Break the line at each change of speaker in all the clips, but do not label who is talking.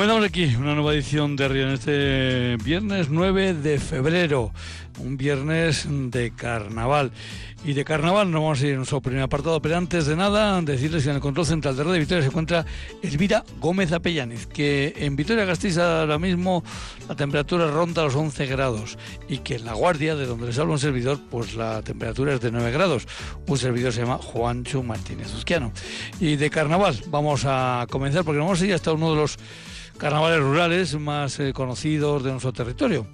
Comenzamos aquí una nueva edición de Río en este viernes 9 de febrero, un viernes de carnaval. Y de carnaval nos vamos a ir en nuestro primer apartado, pero antes de nada, decirles que en el control central de Radio Victoria se encuentra Elvira Gómez Apellaniz, que en Vitoria Gasteiz ahora mismo la temperatura ronda los 11 grados y que en La Guardia, de donde les habla un servidor, pues la temperatura es de 9 grados. Un servidor se llama Juancho Martínez Uzquiano. Y de carnaval vamos a comenzar porque vamos a ir hasta uno de los carnavales rurales más eh, conocidos de nuestro territorio,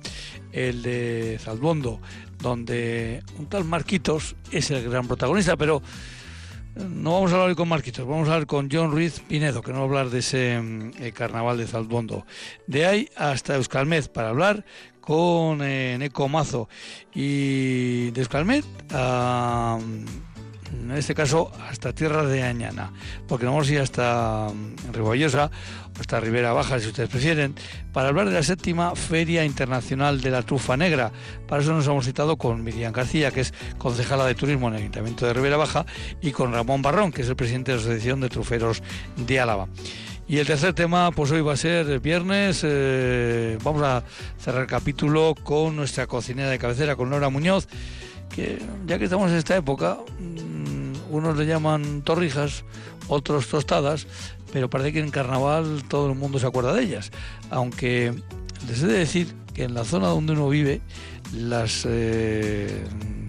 el de Zalbondo, donde un tal Marquitos es el gran protagonista, pero eh, no vamos a hablar hoy con Marquitos, vamos a hablar con John Ruiz Pinedo, que nos va a hablar de ese mm, eh, carnaval de Zalbondo. De ahí hasta Euskalmet para hablar con Neco Mazo y de Euskalmet a en este caso hasta Tierra de Añana, porque nos vamos a ir hasta mm, Hasta Ribera Baja, si ustedes prefieren, para hablar de la séptima Feria Internacional de la Trufa Negra. Para eso nos hemos citado con Miriam García, que es concejala de turismo en el Ayuntamiento de Ribera Baja, y con Ramón Barrón, que es el presidente de la Asociación de Truferos de Álava. Y el tercer tema, pues hoy va a ser viernes. Eh, vamos a cerrar el capítulo con nuestra cocinera de cabecera, con Laura Muñoz, que ya que estamos en esta época, unos le llaman torrijas, otros tostadas, pero parece que en carnaval todo el mundo se acuerda de ellas. Aunque les he de decir que en la zona donde uno vive, las eh,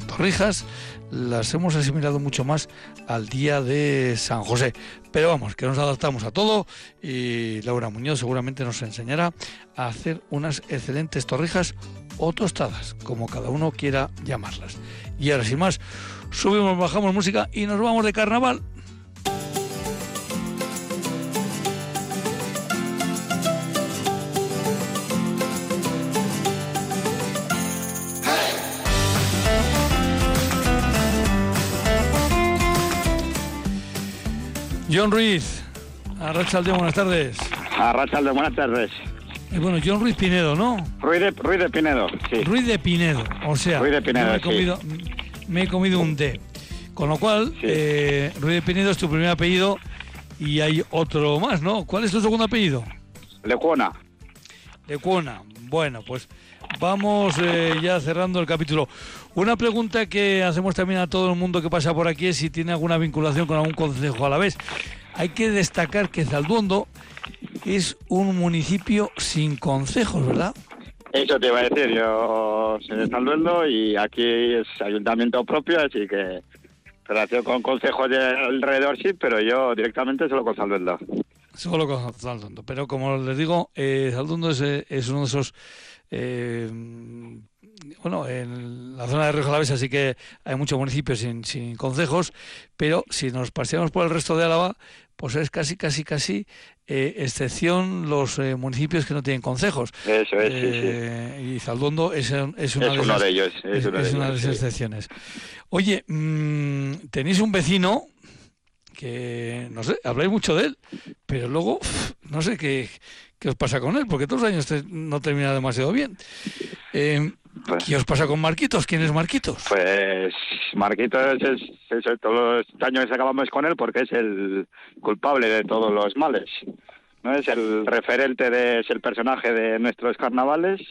torrijas las hemos asimilado mucho más al día de San José. Pero vamos, que nos adaptamos a todo y Laura Muñoz seguramente nos enseñará a hacer unas excelentes torrijas o tostadas, como cada uno quiera llamarlas. Y ahora sin más, subimos, bajamos música y nos vamos de carnaval. John Ruiz, Arrachalde, buenas tardes.
Arrachalde, buenas tardes.
Eh, bueno, John Ruiz Pinedo, ¿no?
Ruiz de, Ruiz de Pinedo, sí.
Ruiz de Pinedo, o sea,
Ruiz de Pinedo,
me, he comido, me he comido un D. Con lo cual, eh, Ruiz de Pinedo es tu primer apellido y hay otro más, ¿no? ¿Cuál es tu segundo apellido?
Lecuona.
Lecuona. Bueno, pues vamos eh, ya cerrando el capítulo. Una pregunta que hacemos también a todo el mundo que pasa por aquí es si tiene alguna vinculación con algún concejo a la vez. Hay que destacar que Zalduondo es un municipio sin concejos, ¿verdad?
Eso te iba a decir, yo soy de Zalduondo y aquí es ayuntamiento propio, así que relación con consejos de alrededor sí, pero yo directamente solo con Zalduondo.
Solo con Zalduondo, pero como les digo, eh, Zalduondo es, es uno de esos... Eh, bueno, en la zona de Río Alavesa sí que hay muchos municipios sin, sin concejos, pero si nos paseamos por el resto de Álava, pues es casi, casi, casi eh, excepción los eh, municipios que no tienen concejos.
Eso es,
eh,
sí,
sí. Y Zaldondo es, es, una,
es
de,
uno de ellos. Es, de
una de esas
sí.
excepciones. Oye, mmm, tenéis un vecino que, no sé, habláis mucho de él, pero luego, no sé qué, qué os pasa con él, porque todos los años te, no termina demasiado bien.
Pues-
¿Qué os pasa con Marquitos? ¿Quién es Marquitos?
Pues Marquitos es, es, es- todos los años que acabamos con él porque es el culpable de todos los males. No es el referente de, es el personaje de nuestros carnavales,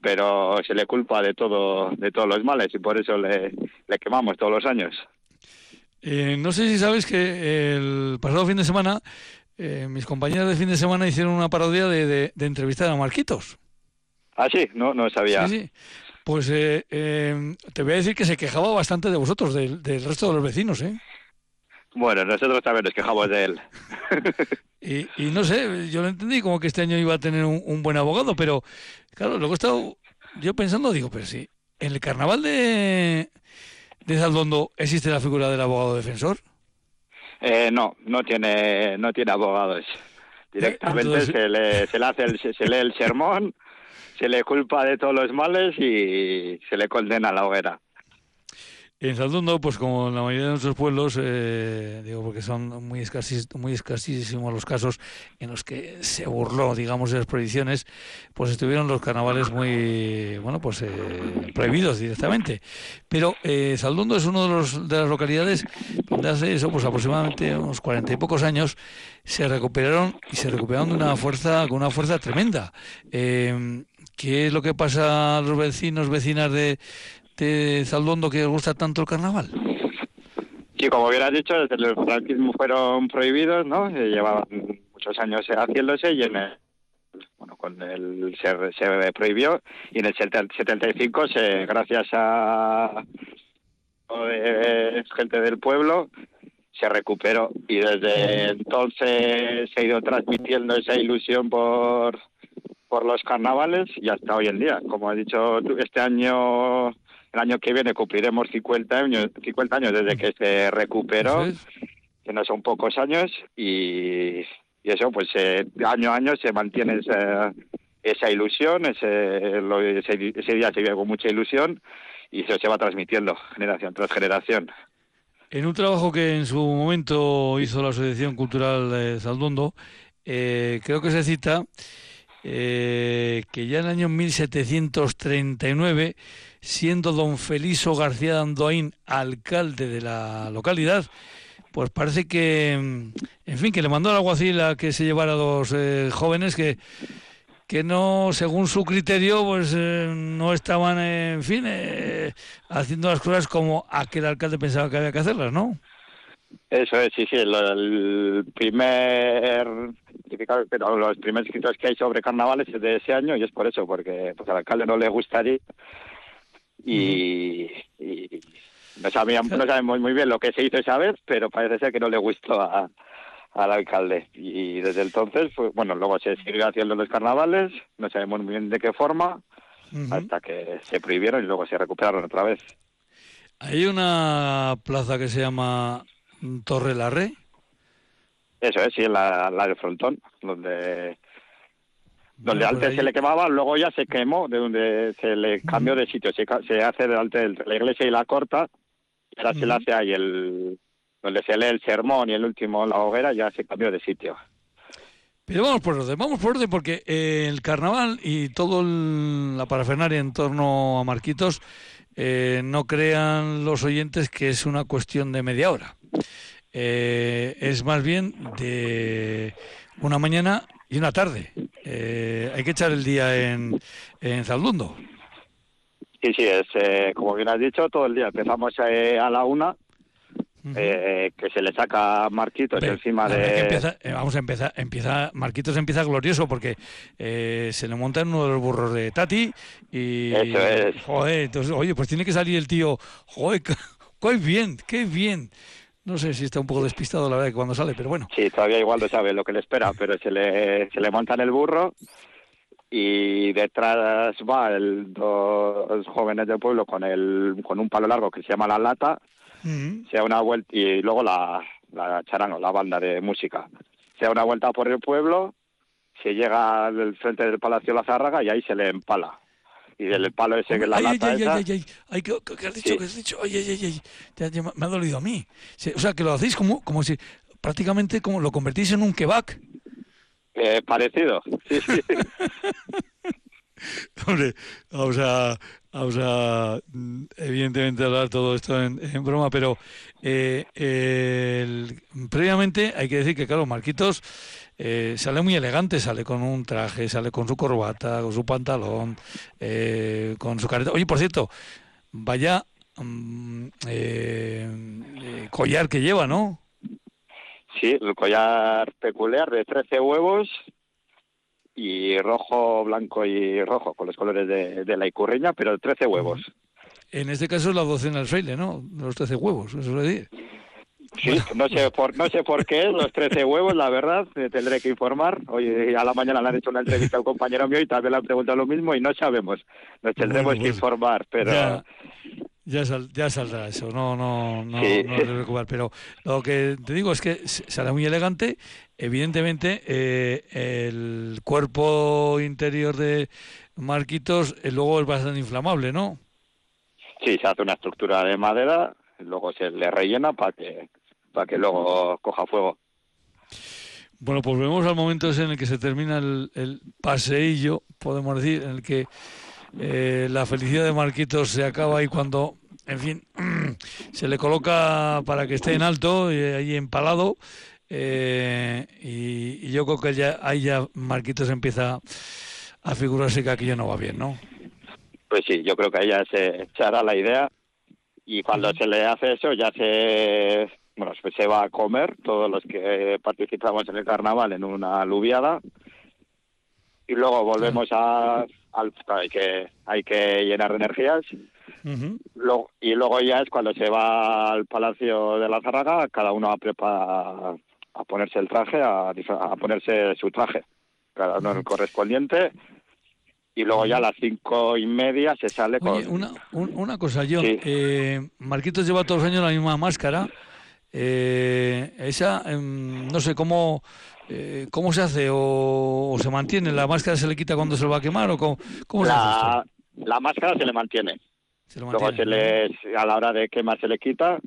pero se le culpa de todo, de todos los males y por eso le, le quemamos todos los años.
Eh, no sé si sabes que el pasado fin de semana eh, mis compañeras de fin de semana hicieron una parodia de, de, de entrevistar a Marquitos.
Ah, sí, no, no sabía.
Sí, sí. Pues eh, eh, te voy a decir que se quejaba bastante de vosotros, del, del resto de los vecinos, ¿eh?
Bueno, nosotros también nos quejamos de él.
Y, y no sé, yo lo entendí como que este año iba a tener un, un buen abogado, pero claro, luego he estado yo pensando, digo, pero sí, en el carnaval de, de Zaldondo existe la figura del abogado defensor.
Eh, no, no tiene, no tiene abogados. Directamente
Entonces-
se, le, se le hace el, se lee el sermón, se le culpa de todos los males y se le condena a la hoguera.
En Saldundo, pues como en la mayoría de nuestros pueblos, eh, digo porque son muy, escasis, muy escasísimos los casos en los que se burló, digamos, de las prohibiciones, pues estuvieron los carnavales muy, bueno, pues eh, prohibidos directamente. Pero eh, Saldundo es uno de, los, de las localidades donde hace eso, pues aproximadamente unos cuarenta y pocos años, se recuperaron y se recuperaron de una fuerza, con una fuerza tremenda. Eh, ¿Qué es lo que pasa a los vecinos, vecinas de, de Saldondo que os gusta tanto el carnaval?
Sí, como bien has dicho, desde el franquismo fueron prohibidos, ¿no? Llevaban muchos años haciéndose y en el, bueno, con el se, se prohibió y en el 75 se, gracias a gente del pueblo se recuperó y desde entonces se ha ido transmitiendo esa ilusión por por los carnavales y hasta hoy en día. Como he dicho, este año, el año que viene cumpliremos 50 años, 50 años desde que se recuperó, que no son pocos años, y, y eso, pues eh, año a año se mantiene esa, esa ilusión, ese, lo, ese, ese, día se vive con mucha ilusión y eso se va transmitiendo generación tras generación.
En un trabajo que en su momento hizo la Asociación Cultural de Saldondo, eh, creo que se cita eh, que ya en el año 1739, siendo don Feliso García de Andoain alcalde de la localidad, pues parece que, en fin, que le mandó al alguacil a que se llevara a dos eh, jóvenes que, que no, según su criterio, pues eh, no estaban, en fin, eh, haciendo las cosas como aquel alcalde pensaba que había que hacerlas, ¿no?
Eso es, sí, sí, el, el primer pero los primeros escritos que hay sobre carnavales es de ese año y es por eso, porque pues, al alcalde no le gustaría y, y no, sabíamos, no sabemos muy bien lo que se hizo esa vez, pero parece ser que no le gustó a, al alcalde. Y desde entonces, pues, bueno, luego se siguió haciendo los carnavales, no sabemos muy bien de qué forma, hasta que se prohibieron y luego se recuperaron otra vez.
Hay una plaza que se llama Torre Larre.
Eso es, sí, la, la del frontón, donde donde antes se le quemaba, luego ya se quemó, de donde se le cambió de sitio, se, se hace delante de la iglesia y la corta, y ahora se le hace ahí el, donde se lee el sermón y el último la hoguera, ya se cambió de sitio.
Pero vamos por orden, vamos por orden porque eh, el carnaval y toda la parafernaria en torno a Marquitos eh, no crean los oyentes que es una cuestión de media hora eh, es más bien de una mañana y una tarde. Eh, hay que echar el día en, en Zaldundo.
Sí, sí, es eh, como bien has dicho, todo el día. Empezamos eh, a la una, eh, que se le saca Marquitos Pero, encima de...
Empieza, eh, vamos a empezar, empieza, Marquitos empieza glorioso porque eh, se le monta en uno de los burros de Tati y...
Eso es.
Joder, entonces, oye, pues tiene que salir el tío, joder, qué bien, qué bien. No sé si está un poco despistado la verdad que cuando sale, pero bueno.
Sí, todavía igual no sabe lo que le espera, pero se le, se le monta en el burro y detrás va el, dos jóvenes del pueblo con el con un palo largo que se llama la lata, uh -huh. se da una vuelta y luego la, la charano, la banda de música. Se da una vuelta por el pueblo, se llega al frente del Palacio La Zárraga y ahí se le empala y del palo ese que la
ay,
lata
ay,
esa...
ay, ay, ay, ¿qué, qué has dicho? Sí. ¿Qué has dicho? Ay, ay, ay, ay. Me ha dolido a mí. O sea, que lo hacéis como, como si prácticamente como lo convertís en un kebab.
Eh, parecido, sí, sí.
Hombre, vamos a, vamos a evidentemente hablar todo esto en, en broma, pero eh, el, previamente hay que decir que, claro, Marquitos eh, sale muy elegante, sale con un traje, sale con su corbata, con su pantalón, eh, con su careta. Oye, por cierto, vaya um, collar que lleva, ¿no?
Sí, el collar peculiar de 13 huevos y rojo, blanco y rojo, con los colores de, de la icurriña, pero 13 huevos.
En este caso es la docena del fraile, ¿no? Los 13 huevos, eso le dice.
Sí, no sé por no sé por qué los 13 huevos, la verdad, me tendré que informar. Hoy a la mañana le han hecho una entrevista al compañero mío y también le han preguntado lo mismo y no sabemos. Nos tendremos bueno, pues, que informar, pero
ya, ya, sal, ya, saldrá eso, no no no, sí. no pero lo que te digo es que sale muy elegante, evidentemente eh, el cuerpo interior de Marquitos eh, luego es bastante inflamable, ¿no?
Sí, se hace una estructura de madera luego se le rellena para que, para que luego coja fuego.
Bueno, pues vemos al momento ese en el que se termina el, el paseillo, podemos decir, en el que eh, la felicidad de Marquitos se acaba ahí cuando, en fin, se le coloca para que esté en alto y ahí empalado. Eh, y, y, yo creo que ya ahí ya Marquitos empieza a figurarse que aquello no va bien, ¿no?
Pues sí, yo creo que ella se, se hará la idea y cuando se le hace eso ya se bueno se va a comer todos los que participamos en el carnaval en una aluviada y luego volvemos a al, hay que hay que llenar de energías. Luego- y luego ya es cuando se va al palacio de la Zarraga cada uno a preparar a ponerse el traje a, a ponerse su traje cada uno el correspondiente y luego ya a las cinco y media se sale
Oye,
con
una, un- una cosa, John.
Sí.
Eh, Marquitos lleva todos los años la misma máscara. Eh, esa, em, no sé cómo, eh, cómo se hace o, o se mantiene. ¿La máscara se le quita cuando se lo va a quemar o cómo, cómo se hace
la, la máscara se le mantiene
Se lo
luego se
mantiene.
le a la hora de quemar se le quita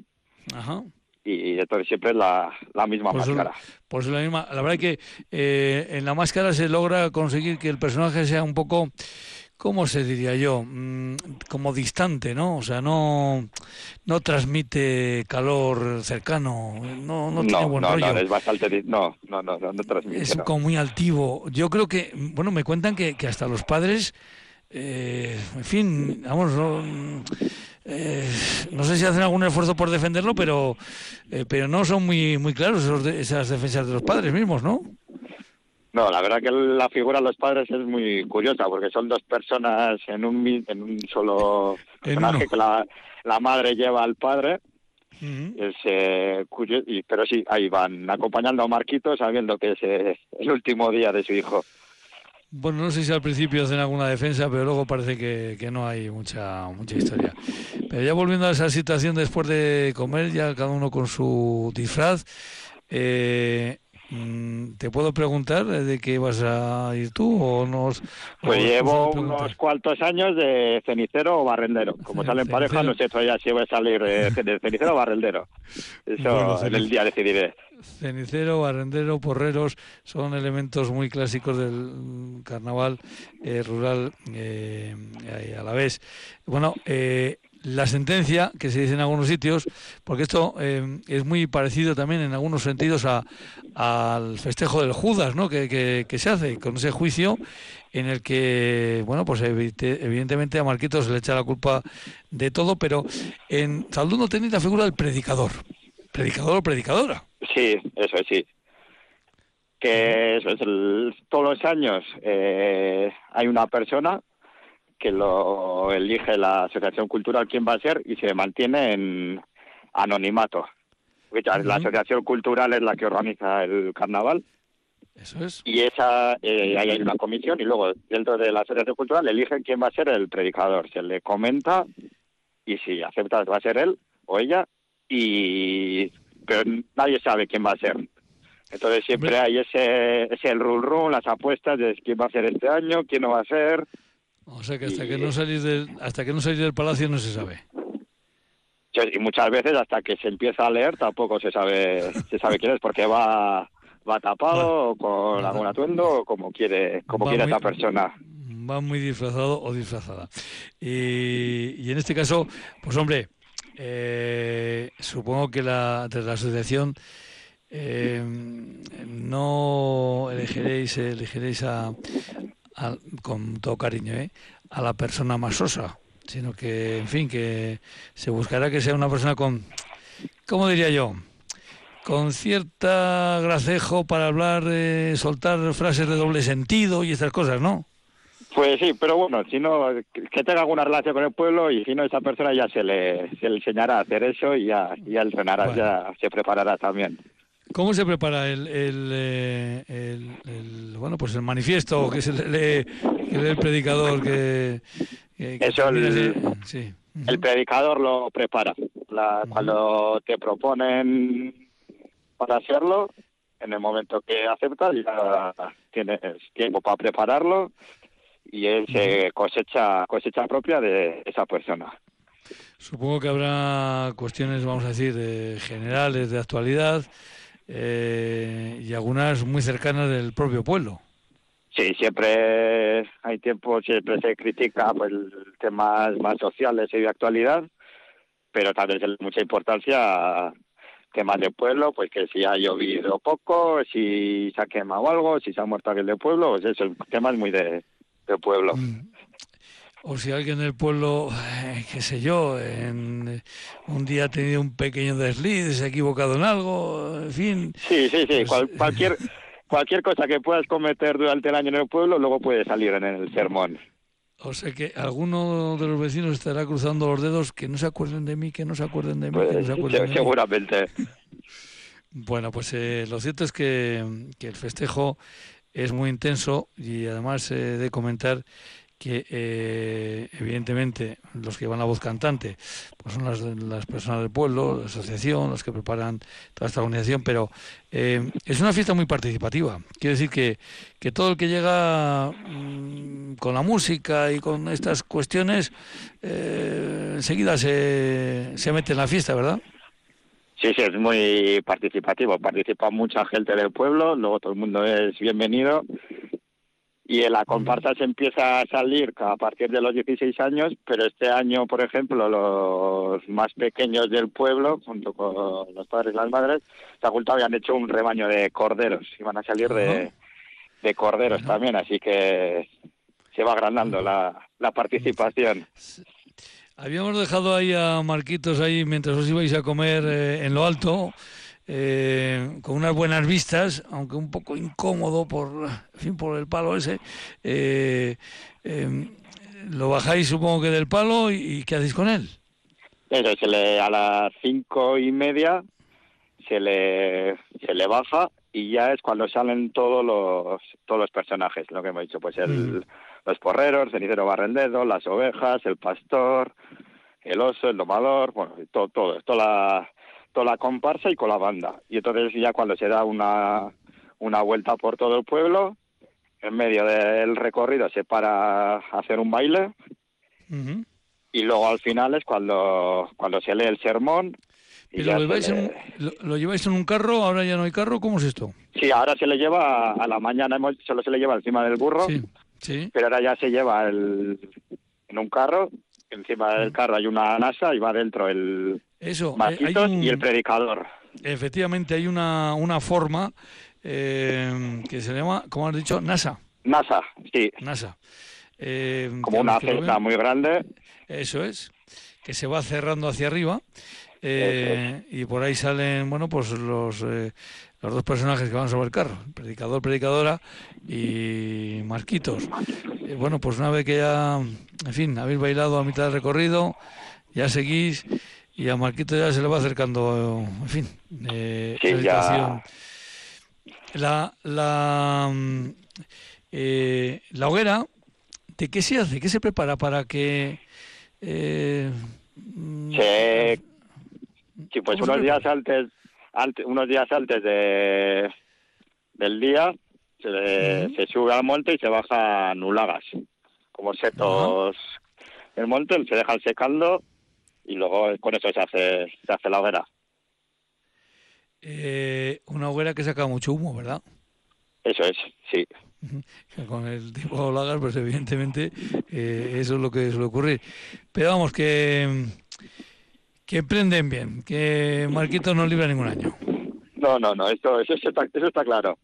Ajá.
y entonces siempre es la, la misma
Por eso-
máscara
Pues la misma. La verdad es que eh, en la máscara se logra conseguir que el personaje sea un poco, ¿cómo se diría yo? Mm, como distante, ¿no? O sea, no, no transmite calor cercano, no, no tiene
no
buen
no,
rollo.
no es bastante di- no no no transmite
Es como muy altivo. Yo creo que, bueno, me cuentan que, que hasta los padres, eh, en fin, vamos, no, eh, no sé si hacen algún esfuerzo por defenderlo, pero, eh, pero no son muy, muy claros esos de- esas defensas de los padres mismos, ¿no?
No, la verdad que la figura de los padres es muy curiosa porque son dos personas en un en un solo
En
personaje que la, la madre lleva al padre
Ujú.
es eh, y, pero sí ahí van acompañando a Marquito sabiendo que es eh, el último día de su hijo
Bueno, no sé si al principio hacen alguna defensa, pero luego parece que, que no hay mucha mucha historia. Pero ya volviendo a esa situación después de comer, ya cada uno con su disfraz, eh, ¿te puedo preguntar de qué vas a ir tú o nos?
pues llevo unos cuantos años de cenicero o barrendero como
Ce-
salen pareja no sé todavía si voy a salir eh, de cenicero o barrendero eso
Bueno,
en el día decidiré
Cenicero, barrendero, porreros son elementos muy clásicos del mm, carnaval eh, rural eh, eh, a la vez. Bueno, eh, la sentencia que se dice en algunos sitios, porque esto eh, es muy parecido también en algunos sentidos a, al festejo del Judas, ¿no? Que, que- se hace con ese juicio en el que, bueno, pues evidentemente a Marquitos se le echa la culpa de todo, pero en Zalduno tenéis la figura del predicador. Predicador o predicadora.
Sí, eso sí. Que eso es el, todos los años eh, hay una persona que lo elige la asociación cultural quién va a ser y se mantiene en anonimato. La asociación cultural es la que organiza el carnaval
Eso es.
y esa eh, ahí hay una comisión y luego dentro de la asociación cultural eligen quién va a ser el predicador. Se le comenta y si acepta va a ser él o ella y pero nadie sabe quién va a ser. Entonces siempre hay ese ese run, las apuestas de quién va a ser este año, quién no va a ser.
O sea que hasta
Y-
que no salís del, hasta que no salís del palacio no se sabe.
Y muchas veces hasta que se empieza a leer tampoco se sabe se sabe quién es porque va va tapado con algún atuendo o como quiere como
Va
quiere
muy-
esa persona.
Va muy disfrazado o disfrazada. Y, y en este caso, pues hombre, eh, supongo que la, de la asociación eh, no elegiréis, elegiréis a, a- con todo cariño, ¿eh? a la persona más sosa, sino que, en fin, que se buscará que sea una persona con, ¿cómo diría yo? Con cierta gracejo para hablar, eh, soltar frases de doble sentido y estas cosas, ¿no?
Pues sí, pero bueno, si no, que tenga alguna relación con el pueblo y si no, esa persona ya se le, se le enseñará a hacer eso y ya, ya entrenará,
Bueno.
ya se preparará también.
¿Cómo se prepara el, el, eh, el- el- bueno pues el manifiesto que se le lee, que lee el predicador que, que- que
Eso,
sí. Ujú.
El predicador lo prepara. La-. Cuando te proponen para hacerlo, en el momento que aceptas ya tienes tiempo para prepararlo y es eh, cosecha cosecha propia de esa persona.
Supongo que habrá cuestiones, vamos a decir, generales de actualidad eh, y algunas muy cercanas del propio pueblo.
Sí, siempre hay tiempo, siempre se critica pues, temas más sociales y de actualidad, pero también se le mucha importancia a temas de pueblo, pues que si ha llovido poco, si se ha quemado algo, si se ha muerto alguien del pueblo, pues eso, el tema es muy de, pueblo.
O si alguien del pueblo, eh, qué sé yo, en, un día ha tenido un pequeño desliz, se ha equivocado en algo, en fin.
Sí, sí, sí, pues, cualquier cualquier cosa que puedas cometer durante el año en el pueblo, luego puede salir en el sermón.
O sea que alguno de los vecinos estará cruzando los dedos que no se acuerden de mí, que no se acuerden de mí, que no se pues, acuerden
seguramente.
Bueno, pues eh, lo cierto es que, el festejo es muy intenso y además he de comentar que eh, evidentemente los que llevan la voz cantante pues son las, las personas del pueblo, la asociación, los que preparan toda esta organización, pero eh, es una fiesta muy participativa. Quiere decir que, que todo el que llega mm, con la música y con estas cuestiones eh, enseguida se, se mete en la fiesta, ¿verdad?
Sí, sí, es muy participativo. Participa mucha gente del pueblo, luego todo el mundo es bienvenido y la comparsa se empieza a salir a partir de los 16 años, pero este año, por ejemplo, los más pequeños del pueblo, junto con los padres y las madres, se han hecho un rebaño de corderos, y van a salir de, de corderos también, así que se va agrandando la, la participación.
Habíamos dejado ahí a Marquitos ahí mientras os ibais a comer eh, en lo alto, eh, con unas buenas vistas, aunque un poco incómodo por, fin, por el palo ese. Eh, em, lo bajáis supongo que del palo y, ¿qué hacéis con él?
Eso, se le, a las cinco y media se le, se le baja y ya es cuando salen todos los todos los personajes, lo que hemos dicho, pues el, mm. los porreros, cenicero barrendedo, las ovejas, el pastor, el oso, el domador, bueno, todo, todo, toda la, toda la comparsa y con la banda. Y entonces ya cuando se da una, una vuelta por todo el pueblo, en medio del recorrido se para a hacer un baile y luego al final es cuando, cuando se lee el sermón.
Y lo, lleváis en, lo, lleváis en un carro? ¿Ahora ya no hay carro? ¿Cómo es esto?
Sí, ahora se le lleva a la mañana, hemos, solo se le lleva encima del burro,
sí, sí.
pero ahora ya se lleva el, en un carro, encima del carro hay una NASA y va dentro el,
eso,
eh, y el predicador.
Efectivamente, hay una, una forma eh, que se llama, como has dicho, NASA.
NASA, sí.
NASA. Eh,
como una cesta muy grande.
Eso es, que se va cerrando hacia arriba. y por ahí salen, bueno, pues los, los dos personajes que van sobre el carro, predicador, predicadora y Marquitos. bueno, pues una vez que ya, en fin, habéis bailado a mitad del recorrido, ya seguís y a Marquito ya se le va acercando, en fin, eh, la La, la, mm, eh, la hoguera, ¿de qué se hace? ¿Qué se prepara para que...
Eh, mm, sí, pues unos días antes, antes, unos días antes de, del día se, se sube al monte y se baja nulagas, como setos. El monte se dejan secando y luego con eso se hace, se hace la hoguera.
Eh, una hoguera que saca mucho humo, ¿verdad?
Eso es, sí.
Con el tipo de lagas, pues evidentemente eh, eso es lo que suele ocurrir. Pero vamos, que, que prenden bien, que Marquito no libra ningún año.
No, no, no, esto, eso, está, eso está claro.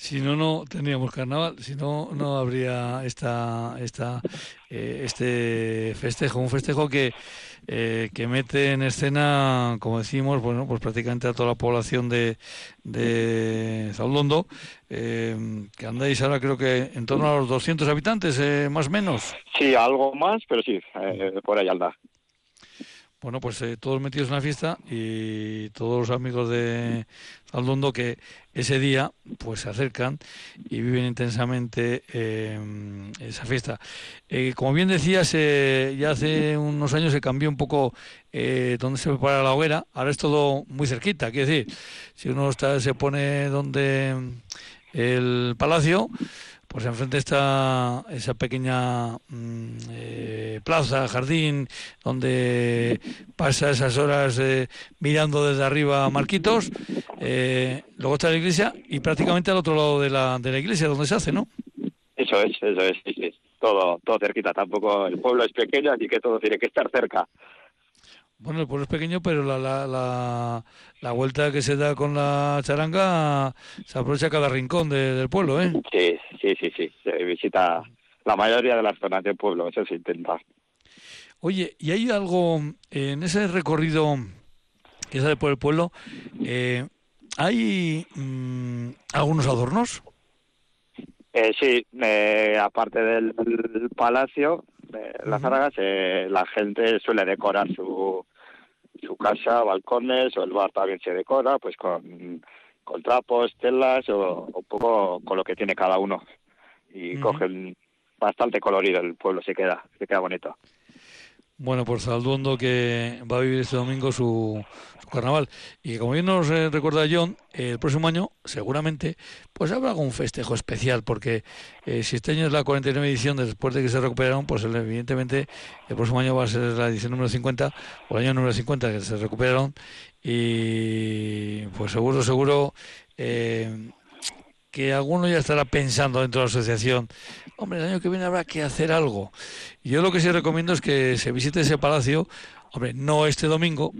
Si no, no tendríamos carnaval, si no, no habría esta, esta, eh, este festejo, un festejo que, eh, que mete en escena, como decimos, bueno, pues prácticamente a toda la población de, de Zaulondo, eh, que andáis ahora creo que en torno a los 200 habitantes, más o menos.
Sí, algo más, pero sí, por ahí anda.
Bueno, pues eh, todos metidos en la fiesta y todos los amigos de Aldondo que ese día pues se acercan y viven intensamente eh, esa fiesta. Eh, como bien decías, ya hace unos años se cambió un poco donde se prepara la hoguera, ahora es todo muy cerquita, quiere decir, si uno está, se pone donde el palacio, pues enfrente está esa pequeña mm, eh, plaza, jardín, donde pasa esas horas eh, mirando desde arriba Marquitos. Eh, luego está la iglesia y prácticamente al otro lado de la, de la iglesia donde se hace, ¿no?
Eso es, eso es, sí, sí. Todo, todo cerquita. Tampoco el pueblo es pequeño, así que todo tiene que estar cerca.
Bueno, el pueblo es pequeño, pero la, la, la, vuelta que se da con la charanga se aprovecha cada rincón del pueblo, ¿eh?
Sí, sí, sí, sí. Se visita la mayoría de las zonas del pueblo, eso se intenta.
Oye, ¿y hay algo en ese recorrido que sale por el pueblo? Eh, ¿Hay mm, algunos adornos?
Eh, sí, eh, aparte del, palacio de las Zaragas, eh, la gente suele decorar su, su casa, balcones o el bar también se decora, pues con, con trapos, telas o un poco con lo que tiene cada uno. Y cogen bastante colorido el pueblo, se queda, se queda bonito.
Bueno, pues Salduondo que va a vivir este domingo su, carnaval. Y como bien nos eh, recuerda John, el próximo año seguramente pues habrá algún festejo especial, porque eh, si este año es la 49 edición después de que se recuperaron, pues evidentemente el próximo año va a ser la edición número 50 o el año número 50 que se recuperaron. Y pues seguro, seguro eh, que alguno ya estará pensando dentro de la asociación, hombre, el año que viene habrá que hacer algo. Yo lo que sí recomiendo es que se visite ese palacio, hombre, no este domingo,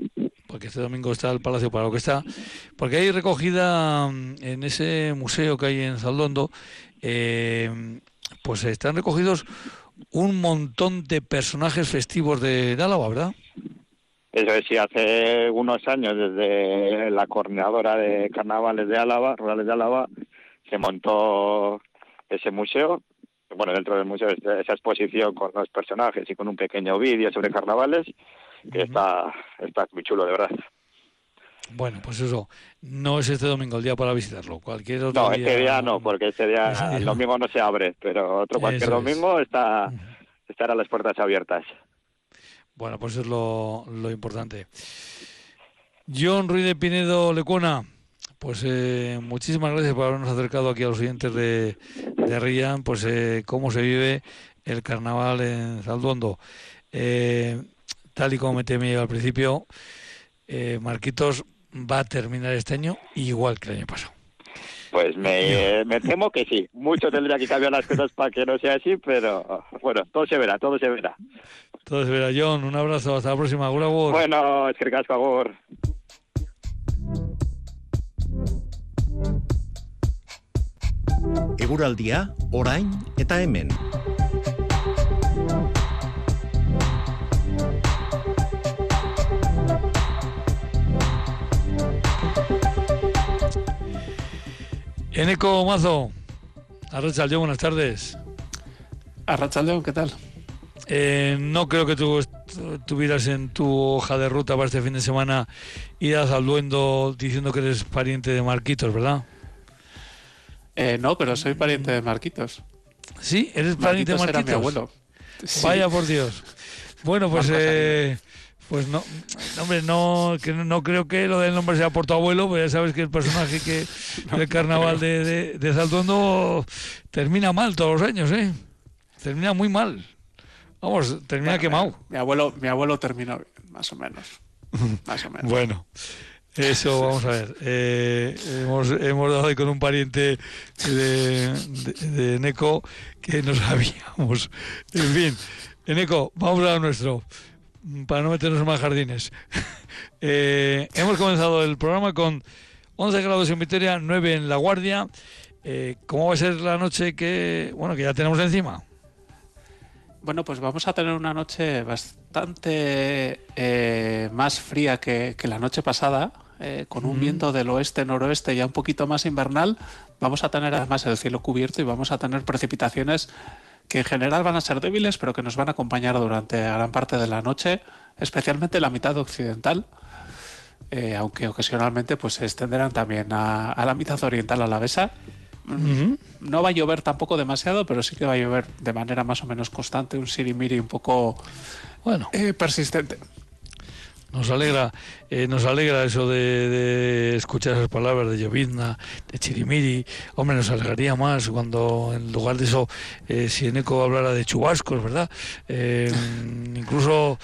porque este domingo está el palacio para lo que está, porque hay recogida mm, en ese museo que hay en Saldondo, eh, pues están recogidos un montón de personajes festivos de, Álava, ¿verdad?
Eso es, sí, hace unos años desde la coordinadora de carnavales de Álava, rurales de Álava, se montó ese museo, bueno, dentro del museo esa exposición con los personajes y con un pequeño vídeo sobre carnavales, que está, está muy chulo, de verdad.
Bueno, pues eso, no es este domingo el día para visitarlo. Cualquier otro
no, este día no, porque este día, el domingo no se abre, pero otro cualquier domingo está estará las puertas abiertas.
Bueno, pues es lo, lo importante. John Ruiz de Pinedo Lecuna, pues eh, muchísimas gracias por habernos acercado aquí a los oyentes de, de Rian, pues eh, cómo se vive el carnaval en Salduondo. Eh, tal y como me temía al principio, Marquitos va a terminar este año igual que el año pasado.
Pues me, me, temo que sí. Mucho tendría que cambiar las cosas para que no sea así, pero bueno, todo se verá, todo se verá.
Todo se verá, John. Un abrazo, hasta la próxima.
Bueno, es que casco, favor.
Eguraldia, orain eta hemen.
Eneco Mazo, Arrachaldeón, buenas tardes.
Arrachaldeón, ¿qué tal?
Eh, no creo que tú tuvieras en tu hoja de ruta para este fin de semana idas al duendo diciendo que eres pariente de Marquitos, ¿verdad?
Eh, no, pero soy pariente de Marquitos.
Sí, eres pariente de Marquitos.
Era mi abuelo.
Vaya por Dios. Bueno, pues eh, pues no, hombre, no, que no creo que lo del nombre sea por tu abuelo, pues ya sabes que el personaje que del carnaval de, de, de Saltondo termina mal todos los años, ¿eh? Termina muy mal. Vamos, termina quemado.
Mi abuelo, mi abuelo terminó más o menos. Más o menos.
bueno. Eso, vamos a ver. Eh, hemos, hemos dado ahí con un pariente de, de, Neco que no sabíamos. En fin, Neco, vamos a lo nuestro, para no meternos en más jardines. Eh, hemos comenzado el programa con 11 grados en Vitoria, 9 en La Guardia. Eh, ¿Cómo va a ser la noche que, bueno, que ya tenemos encima?
Bueno, pues vamos a tener una noche bastante más fría que, que la noche pasada. Eh, con un viento del oeste-noroeste ya un poquito más invernal, vamos a tener además el cielo cubierto y vamos a tener precipitaciones que en general van a ser débiles, pero que nos van a acompañar durante gran parte de la noche, especialmente la mitad occidental, eh, aunque ocasionalmente pues se extenderán también a, la mitad oriental alavesa. No va a llover tampoco demasiado, pero sí que va a llover de manera más o menos constante, un sirimiri un poco bueno. Eh, persistente.
Nos alegra, eh, nos alegra eso de, escuchar esas palabras de llovizna, de chirimiri. Hombre, nos alegraría más cuando en lugar de eso, eh, si Eneco hablara de chubascos, ¿verdad? Eh, incluso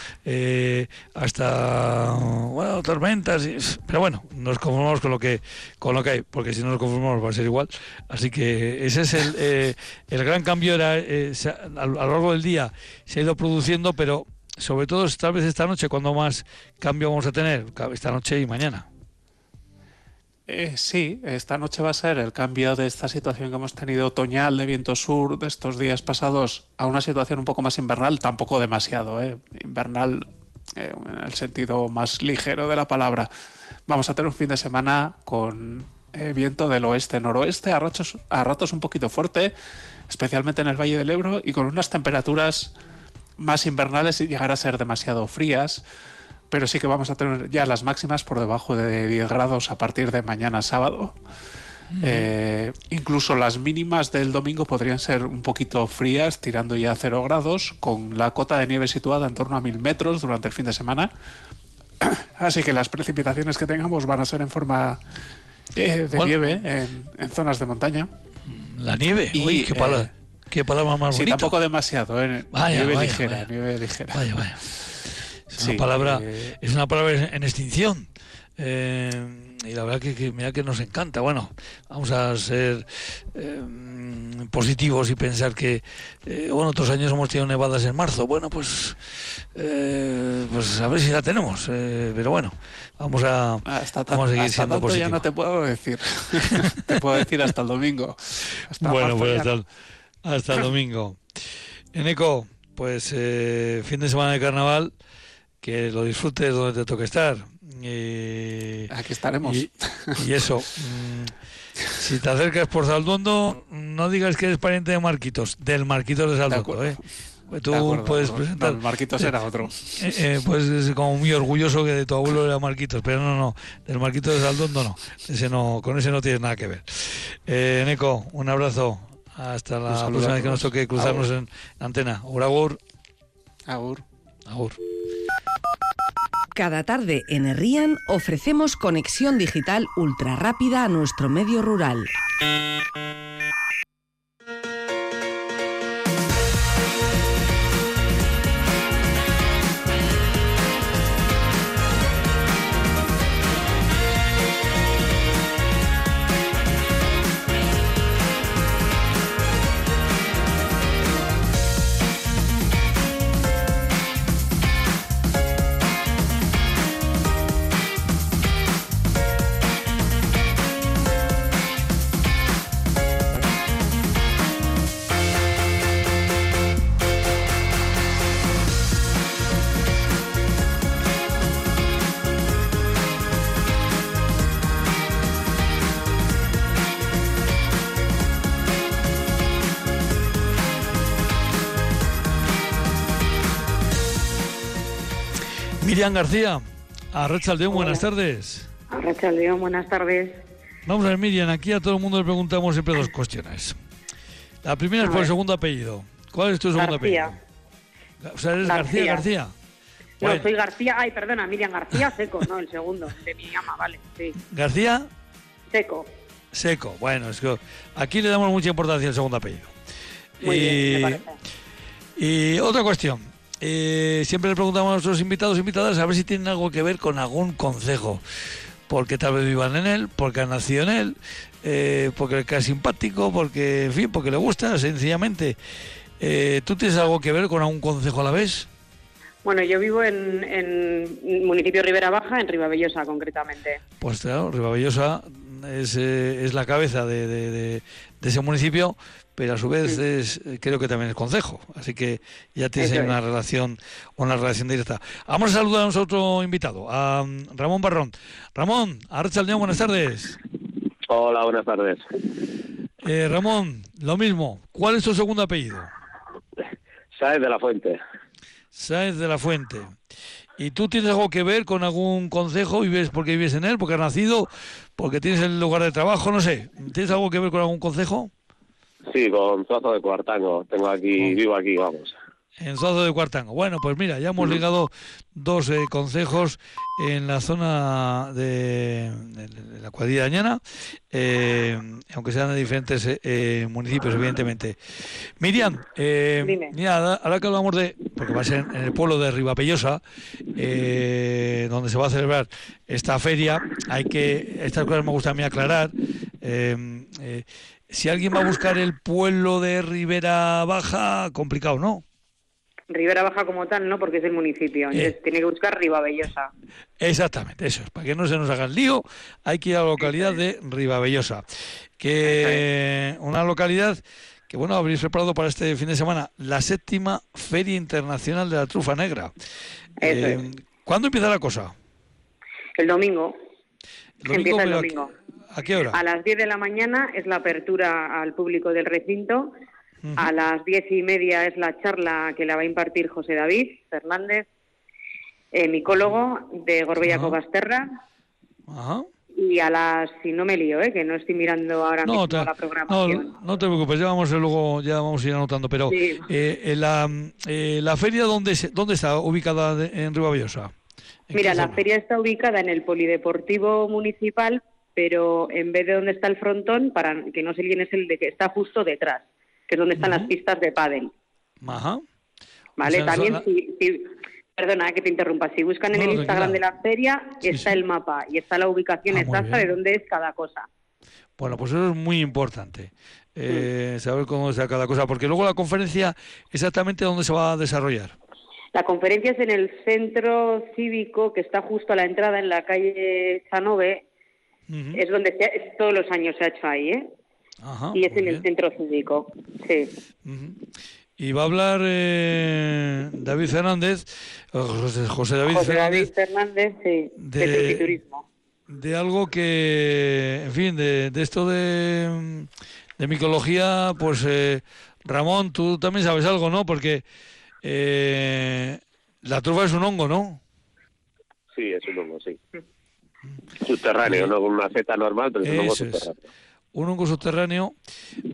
hasta bueno, tormentas. pero bueno, nos conformamos con lo que con lo que hay, porque si no nos conformamos va a ser igual. Así que ese es el, el gran cambio. Era, a lo largo del día se ha ido produciendo, pero sobre todo tal vez esta noche, cuando más cambio vamos a tener, esta noche y mañana.
Eh, sí, esta noche va a ser el cambio de esta situación que hemos tenido otoñal de viento sur de estos días pasados a una situación un poco más invernal, tampoco demasiado, ¿eh? invernal eh, en el sentido más ligero de la palabra. Vamos a tener un fin de semana con viento del oeste-noroeste, a, a ratos un poquito fuerte, especialmente en el Valle del Ebro, y con unas temperaturas más invernales y llegar a ser demasiado frías, pero sí que vamos a tener ya las máximas por debajo de 10 grados a partir de mañana sábado. Eh, incluso las mínimas del domingo podrían ser un poquito frías, tirando ya a 0 grados, con la cota de nieve situada en torno a 1000 metros durante el fin de semana. Así que las precipitaciones que tengamos van a ser en forma eh, de nieve en, zonas de montaña.
La nieve, uy, qué palabra. Eh, Qué palabra más
sí, tampoco demasiado, ¿eh? nieve ligera, nieve ligera.
Vaya, vaya. Es una palabra, eh, es una palabra en extinción. Eh, y la verdad que, mira que nos encanta. Bueno, vamos a ser eh, positivos y pensar que, bueno, otros años hemos tenido nevadas en marzo. Bueno, pues, pues a ver si la tenemos. pero bueno, vamos a,
hasta vamos a seguir siendo positivos. ya no te puedo decir. te puedo decir hasta el domingo.
bueno, pues hasta el, hasta el domingo. Eneco, pues eh, fin de semana de carnaval, que lo disfrutes donde te toque estar.
Aquí estaremos.
Y, eso. Mm, si te acercas por Salduondo, no digas que eres pariente de Marquitos, del Marquitos de Salduondo, ¿eh? Tú puedes presentar.
Marquitos era otro.
Eh, eh, pues es como muy orgulloso que de tu abuelo era Marquitos, pero no, no. Del Marquitos de Salduondo no. Ese no con ese no tienes nada que ver. Eh, Neco, un abrazo. Hasta la próxima vez que nos toque cruzarnos en antena. Agur,
agur.
Agur.
Cada tarde en Herrian ofrecemos conexión digital ultra rápida a nuestro medio rural.
Miriam García, a León, buenas tardes.
A León, buenas tardes.
Vamos a ver, Miriam, aquí a todo el mundo le preguntamos siempre dos cuestiones. La primera es por el segundo apellido. ¿Cuál es tu segundo apellido? O sea, eres García García.
No, soy García, ay, perdona, Miriam García Seco, no, el segundo, de mi ama, vale, sí.
¿García?
Seco.
Seco, bueno, es que aquí le damos mucha importancia al segundo apellido.
Muy bien, me parece.
Y otra cuestión, eh, siempre le preguntamos a nuestros invitados e invitadas a ver si tienen algo que ver con algún consejo. Porque tal vez vivan en él, porque han nacido en él, eh, porque es simpático, porque, en fin, porque le gusta, sencillamente. Eh, ¿Tú tienes algo que ver con algún consejo a la vez?
Bueno, yo vivo en, en municipio Ribera Baja, en Ribavellosa concretamente.
Pues claro, Ribavellosa es, es la cabeza de, de, ese municipio, pero a su vez es, creo que también es concejo, así que ya tienes una relación, una relación directa. Vamos a saludar a otro invitado, a mm, Ramón Barrón. Ramón, León, buenas tardes.
Hola, buenas tardes.
Eh, Ramón, lo mismo, ¿cuál es tu segundo apellido?
Sáez de la Fuente.
Sáez de la Fuente. ¿Y tú tienes algo que ver con algún consejo? ¿Vives porque vives en él? ¿Porque has nacido? ¿Porque tienes el lugar de trabajo? No sé. ¿Tienes algo que ver con algún consejo?
Sí, con Plazo de Cuartango. Tengo aquí, oh. vivo aquí, vamos.
En Zozo de Cuartango. Bueno, pues mira, ya hemos ligado dos eh, consejos en la zona de, de- de la cuadrilla de Añana, eh, aunque sean de diferentes eh, eh, municipios, evidentemente. Miriam, eh, mira, ahora- que hablamos de, porque va a ser en el pueblo de Ribapellosa, eh, donde se va a celebrar esta feria, hay que, estas cosas me gusta a mí aclarar. Si alguien va a buscar el pueblo de Ribera Baja, complicado, ¿no?
Ribera Baja como tal, no, porque es el municipio. Entonces
Eh.
tiene que buscar Ribabellosa.
Exactamente, eso es. Para que no se nos haga el lío, hay que ir a la localidad de Ribabellosa, que una localidad que bueno habréis preparado para este fin de semana la séptima Feria Internacional de la Trufa Negra.
Eso
Eh, ¿Cuándo empieza la cosa?
El domingo.
El domingo,
Empieza el
pero ¿a
domingo.
¿A qué hora?
A las 10 de la mañana es la apertura al público del recinto. A las diez y media es la charla que la va a impartir José David Fernández, eh, micólogo de Gorbella. Cobasterra.
Ajá.
Y a las, si no me lío, ¿eh? que no estoy mirando ahora
No,
mismo
te,
la programación.
no te preocupes, ya vamos a- luego ya vamos a ir anotando, pero
Sí.
eh, la, eh, la feria dónde dónde está ubicada de- en Ribabellosa? ¿En
Mira, la feria está ubicada en el Polideportivo Municipal, pero en vez de donde está el frontón, para que no se líen, es el de que está justo detrás, que es donde están las pistas de pádel.
Ajá.
¿Vale?
O sea,
También,
la-
si, si- perdona que te interrumpa, si buscan en el
no,
Instagram de la feria,
Sí,
está
sí.
el mapa y está la ubicación
Ah,
exacta de dónde es cada cosa.
Bueno, pues eso es muy importante, eh, saber cómo está cada cosa, porque luego la conferencia, exactamente dónde se va a desarrollar.
La conferencia es en el centro cívico que está justo a la entrada en la calle Chanove, Es donde se ha- es- todos los años se ha hecho ahí, ¿eh?
Ajá,
y es en el centro cívico, sí.
Y va a hablar eh, David Fernández, o José, José David
José David
Fernández,
Fernández, sí,
de-
de
algo que, en fin, de, de esto de, de micología, pues eh, Ramón, tú también sabes algo, ¿no? Porque eh, la trufa es un hongo, ¿no?
Sí, es un hongo, sí. Subterráneo, no con una feta normal, pero es un hongo subterráneo.
un hongo subterráneo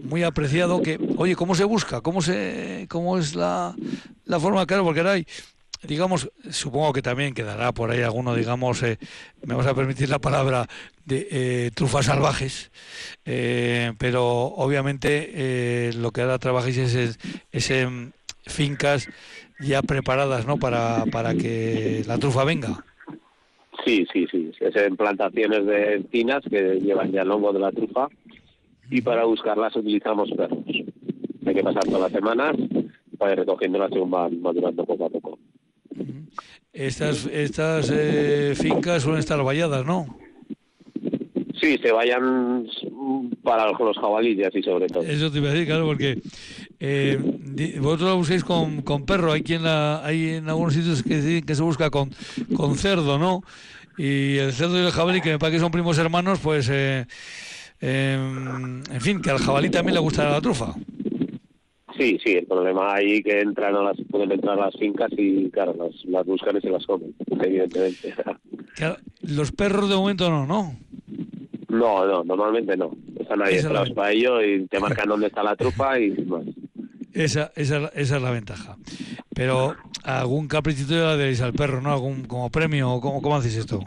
muy apreciado que, oye, ¿cómo se busca? ¿Cómo se cómo es la, la forma? Claro, porque ahora hay, digamos, supongo que también quedará por ahí alguno, digamos, eh, me vas a permitir la palabra, de eh, trufas salvajes, eh, pero obviamente eh, lo que ahora trabajáis es, es- es en fincas ya preparadas, ¿no? Para, para que la trufa venga.
Sí, sí, sí. Es en plantaciones de encinas que llevan ya el hongo de la trufa y para buscarlas utilizamos perros. Hay que pasar todas las semanas para ir recogiéndolas según van madurando poco a poco.
Estas, estas eh, fincas suelen estar valladas, ¿no?
Sí, se vayan para los jabalíes y sobre todo.
Eso te iba a decir, claro, porque eh, vosotros la buscáis con, con perro. Hay quien la, hay en algunos sitios que dicen que se busca con, con cerdo, ¿no? Y el cerdo y el jabalí, que me parece que son primos hermanos, pues, eh, em, en fin, que al jabalí también le gusta la trufa.
Sí, sí, el problema ahí que entran a las, pueden entrar a las fincas y claro, las, las buscan y se las comen, evidentemente.
Claro, los perros de momento no, ¿no?
No, no, normalmente no.
Esa es la
esperados para ello y te marcan dónde está la trufa y más.
Esa, esa, es la- esa es la ventaja. Pero algún caprichito ya le daréis al perro, ¿no? Algún como premio, o ¿cómo, cómo hacéis esto?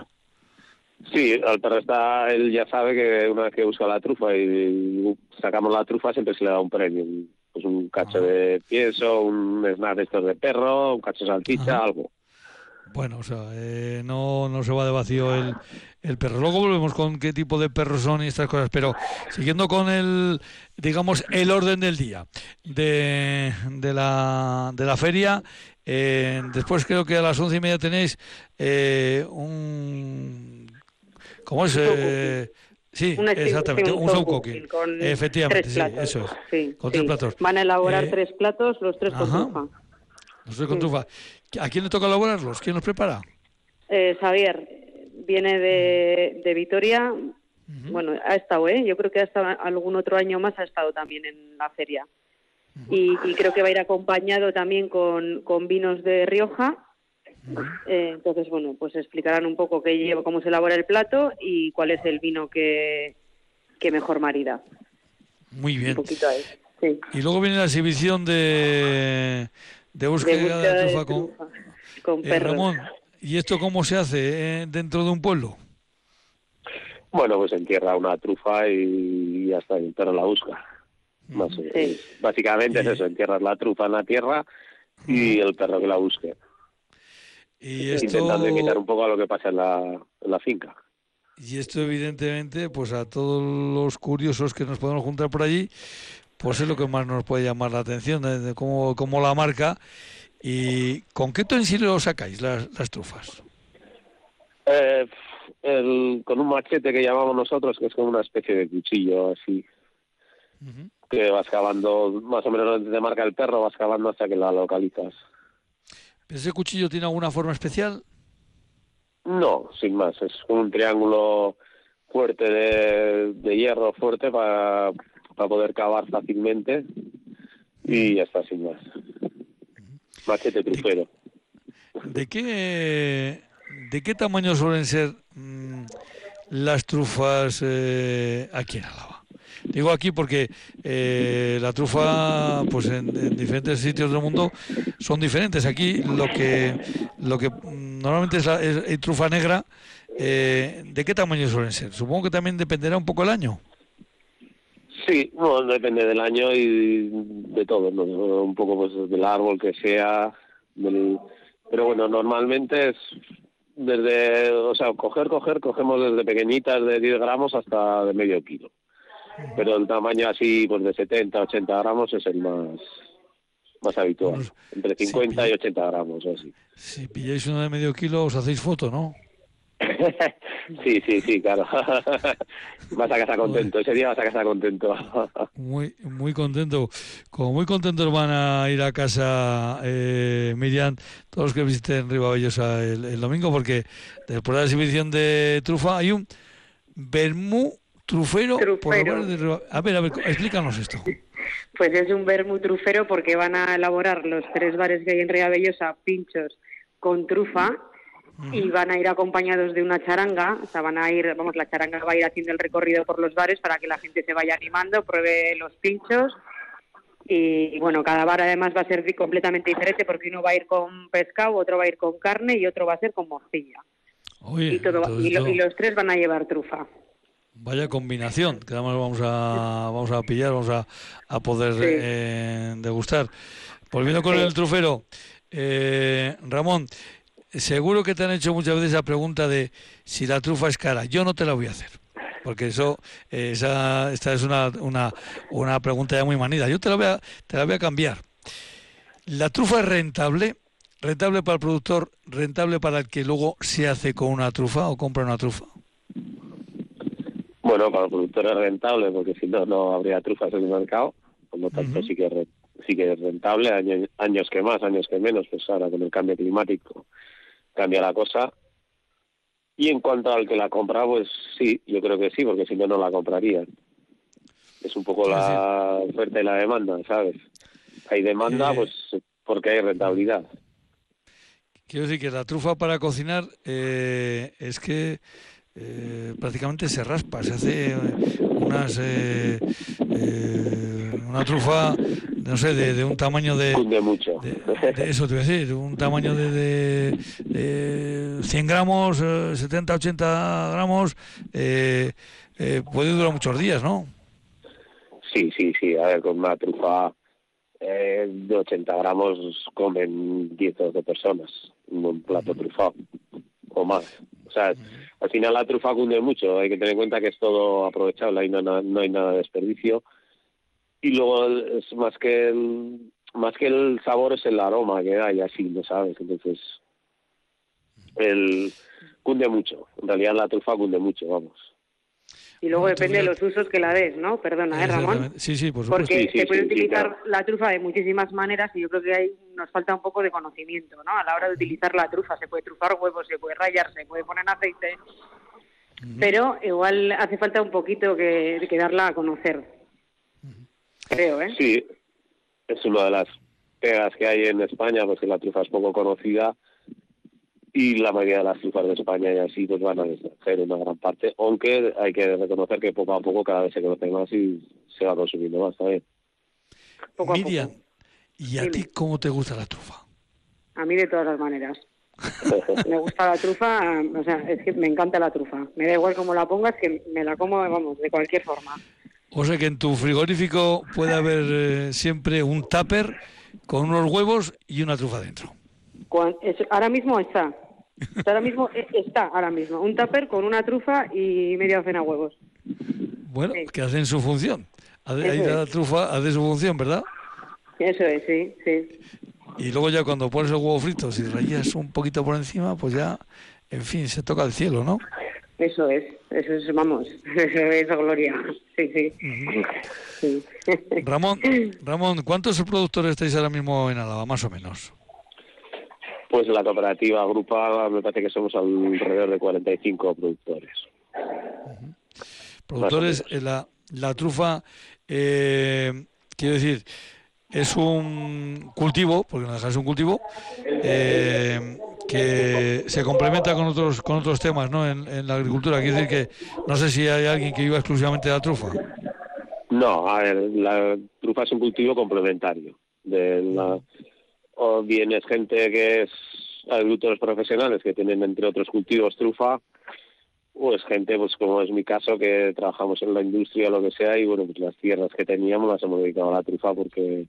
Sí, el perro está, él ya sabe que una vez que busca la trufa y sacamos la trufa siempre se le da un premio. Pues un cacho de pienso, un snack de estos de perro, un cacho de salchicha, algo.
Bueno, o sea, eh, no, no se va de vacío el, el perro. Luego volvemos con qué tipo de perros son y estas cosas, pero siguiendo con el, digamos, el orden del día de, de, la, de la feria, eh, después creo que a las once y media tenéis eh, un... ¿Cómo es? Eh, sí, exactamente, un show cooking.
con
Efectivamente,
tres
sí, eso es.
Sí,
Con
sí.
tres platos.
Van a elaborar
Eh,
tres platos, los tres con
ajá.
trufa.
No sé con trufa. ¿A quién le toca elaborarlos? ¿Quién los prepara?
Eh, Xavier viene de, de Vitoria. Bueno, ha estado, ¿eh? Yo creo que ha estado algún otro año más, ha estado también en la feria. y, y creo que va a ir acompañado también con, con vinos de Rioja. Eh, entonces, bueno, pues explicarán un poco qué lleva, cómo se elabora el plato y cuál es el vino que, que mejor marida.
Muy bien.
Un poquito ahí. Sí.
Y luego viene la exhibición de, de búsqueda de,
búsqueda de
trufa con,
trufa, con
eh,
perros.
Ramón. ¿Y esto cómo se hace eh, dentro de un pueblo?
Bueno, pues entierra una trufa y ya está, y el perro la busca. Más
Sí.
Básicamente es eso, entierras la trufa en la tierra y el perro que la busque.
Y esto,
Intentando imitar un poco a lo que pasa en la, en la finca.
y esto evidentemente, pues a todos los curiosos que nos podemos juntar por allí, pues es lo que más nos puede llamar la atención, de, cómo, cómo la marca. ¿Y con qué utensilio sacáis las, las trufas?
Eh, el- con un machete que llamamos nosotros, que es como una especie de cuchillo así, que vas cavando más o menos donde te marca el perro, vas cavando hasta que la localizas.
¿Ese cuchillo tiene alguna forma especial?
No, sin más, es un triángulo fuerte de, de hierro fuerte para, para poder cavar fácilmente y ya está, sin más. Machete trufero.
¿De qué, de qué tamaño suelen ser mm, las trufas eh, aquí en Álava? Digo aquí porque eh, la trufa, pues en, en diferentes sitios del mundo son diferentes. Aquí lo que lo que mm, normalmente es, la, es- es trufa negra. eh, ¿De qué tamaño suelen ser? Supongo que también dependerá un poco el año.
Sí, no, depende del año y de todo, ¿no? un poco pues del árbol que sea, del- pero bueno, normalmente es desde, o sea, coger, coger, cogemos desde pequeñitas de 10 gramos hasta de medio kilo. Pero el tamaño así, pues de 70, 80 gramos es el más más habitual,
Pues,
entre
sí,
50 y
pillo.
80 gramos o así.
Si pilláis uno de medio kilo, os hacéis foto, ¿no?
Sí, sí, sí, claro. vas a casa contento, ese día vas a casa contento.
Muy, muy contento. Como muy contentos van a ir a casa, eh, Miriam, todos los que visiten Ribavellosa el, el domingo, porque después de la exhibición de trufa hay un vermú trufero. por
Trufero.
bares de A ver, a ver, explícanos esto.
Pues es un vermú trufero porque van a elaborar los tres bares que hay en Riabellosa, pinchos con trufa, y van a ir acompañados de una charanga, o sea, van a ir, vamos, la charanga va a ir haciendo el recorrido por los bares para que la gente se vaya animando, pruebe los pinchos, y bueno, cada bar además va a ser completamente diferente porque uno va a ir con pescado, otro va a ir con carne y otro va a ser con morcilla.
Oye,
Y, todo, y, lo-
esto-
y los tres van a llevar trufa.
vaya combinación, que además vamos a, vamos a pillar, vamos a, a poder
Sí.
eh, degustar. Volviendo con
Sí.
el trufero, eh, Ramón, seguro que te han hecho muchas veces la pregunta de si la trufa es cara. Yo no te la voy a hacer. Porque eso, eh, esa, esta es una, una, una pregunta ya muy manida. Yo te la voy a, te la voy a cambiar. ¿La trufa es rentable? ¿Rentable para el productor? ¿Rentable para el que luego se hace con una trufa o compra una trufa?
Bueno, para el productor es rentable porque si no, no habría trufas en el mercado. Por lo tanto, sí, que es, sí que es rentable, año- años que más, años que menos. Pues ahora con el cambio climático cambia la cosa. Y en cuanto al que la compra, pues sí, yo creo que sí, porque si no, no la comprarían. Es un poco la oferta y la demanda, ¿sabes? Hay demanda, pues porque hay rentabilidad.
Quiero decir que la trufa para cocinar eh, es que eh, prácticamente se raspa, se hace unas eh, eh, una trufa, no sé, de, de un tamaño de,
Cunde mucho.
de- de eso te voy a decir, un tamaño de, de, de 100 gramos, eh, 70, 80 gramos, eh, eh, puede durar muchos días, ¿no?
Sí, sí, sí. A ver, con una trufa eh, de 80 gramos comen 10 o 12 personas. Un buen plato trufado. O más. O sea, al final la trufa cunde mucho. Hay que tener en cuenta que es todo aprovechable. Ahí no, no, no hay nada de desperdicio. Y luego es más que el, más que el sabor es el aroma que hay así, ¿no sabes? Entonces, el cunde mucho. En realidad la trufa cunde mucho, vamos.
Y luego
Entonces,
depende de los usos que la des, ¿no? Perdona, ¿eh, Ramón?
Sí, sí, por supuesto.
Porque
Sí, sí,
se puede
sí, sí,
utilizar
claro.
la trufa de muchísimas maneras y yo creo que ahí nos falta un poco de conocimiento, ¿no? A la hora de utilizar la trufa se puede trufar huevos, se puede rayar, se puede poner en aceite, pero igual hace falta un poquito que, que darla a conocer. Creo, ¿eh?
Sí, es una de las pegas que hay en España, pues que la trufa es poco conocida y la mayoría de las trufas de España y así pues van al extranjero una gran parte, aunque hay que reconocer que poco a poco cada vez se conoce más y se va consumiendo más también.
Poco a
Miriam,
poco.
¿Y a ti cómo te gusta la trufa?
A mí de todas las maneras. me gusta la trufa, o sea, es que me encanta la trufa. Me da igual cómo la pongas, que me la como, vamos, de cualquier forma.
O sea que en tu frigorífico puede haber eh, siempre un tupper con unos huevos y una trufa dentro.
ahora mismo está. Ahora mismo e, está, ahora mismo. Un tupper con una trufa y media docena de huevos.
Bueno, que hacen su función. Ahí la trufa hace su función, ¿verdad?
Eso es, sí, sí.
Y luego ya cuando pones el huevo frito, si rayas un poquito por encima, pues ya, en fin, se toca el cielo, ¿no?
Eso es, eso es, vamos, eso es gloria, sí,
sí. Ramón, Ramón, ¿cuántos productores estáis ahora mismo en Álava, más o menos?
Pues la cooperativa agrupada me parece que somos alrededor de 45 productores.
Productores, la, la trufa, eh, quiero decir, es un cultivo, porque no deja de un cultivo, eh, que se complementa con otros con otros temas ¿no? En, la agricultura. Quiere decir que no sé si hay alguien que viva exclusivamente de la trufa.
No, a ver, la trufa es un cultivo complementario. De la, o bien es gente que es agricultores profesionales que tienen entre otros cultivos trufa, o es gente, pues como es mi caso, que trabajamos en la industria o lo que sea, y bueno, pues las tierras que teníamos las hemos dedicado a la trufa porque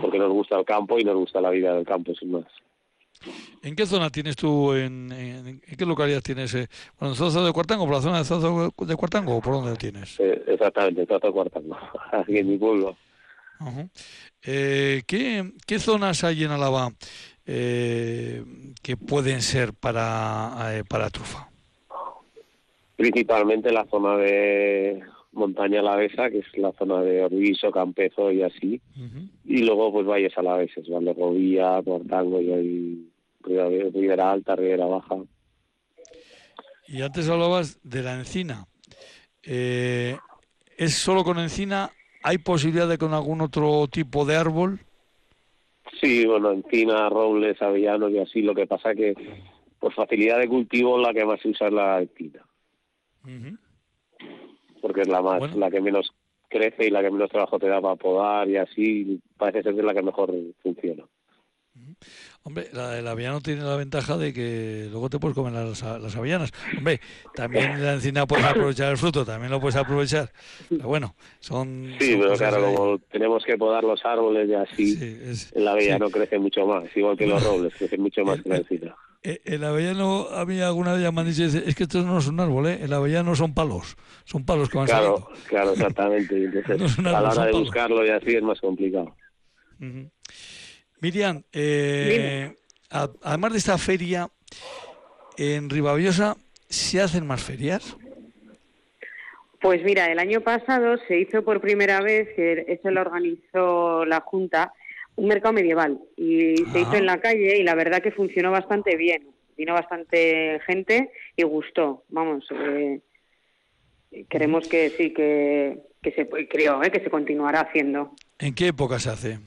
porque nos gusta el campo y nos gusta la vida del campo, sin más.
¿En qué zona tienes tú, en, qué localidad tienes? Eh? Bueno, ¿en Zozo de Cuartango, por la zona de Zozo de Cuartango o por dónde lo tienes?
Eh, exactamente, Zozo de Cuartango, aquí en mi pueblo.
Eh, ¿qué, ¿Qué zonas hay en Álava eh, que pueden ser para, eh, para trufa?
Principalmente la zona de montaña alavesa, que es la zona de Orbiso, Campezo y así. Y luego pues valles alaveses, Valderrobía, Cuartango y ahí Ribera Alta, Ribera Baja.
Y antes hablabas de la encina. Eh, ¿Es solo con encina? ¿Hay posibilidad de con algún otro tipo de árbol?
Sí, bueno, encina, robles, avellanos y así. Lo que pasa que por facilidad de cultivo la que más se usa es la encina porque es la más la que menos crece y la que menos trabajo te da para podar y así parece ser la que mejor funciona.
Hombre, la, el avellano tiene la ventaja de que luego te puedes comer las, las avellanas. Hombre, también la encina puedes aprovechar el fruto, también lo puedes aprovechar. Pero bueno, son.
Sí, pero claro, como tenemos que podar los árboles y así, el avellano crece mucho más, igual que los robles, crece mucho más que la encina.
Eh, el avellano, a mí alguna vez me han dicho, es que esto no es un árbol, ¿eh? el avellano son palos, son palos que van
claro,
saliendo.
Claro, exactamente. Entonces, a la hora de buscarlo y así es más complicado.
Miriam, eh, además de esta feria, en Ribaviosa, ¿se hacen más ferias?
Pues mira, el año pasado se hizo por primera vez, que eso lo organizó la Junta, un mercado medieval y se hizo en la calle y la verdad que funcionó bastante bien. Vino bastante gente y gustó. Vamos, eh, queremos que sí, que, que se creo eh, que se continuará haciendo.
¿En qué época se hace?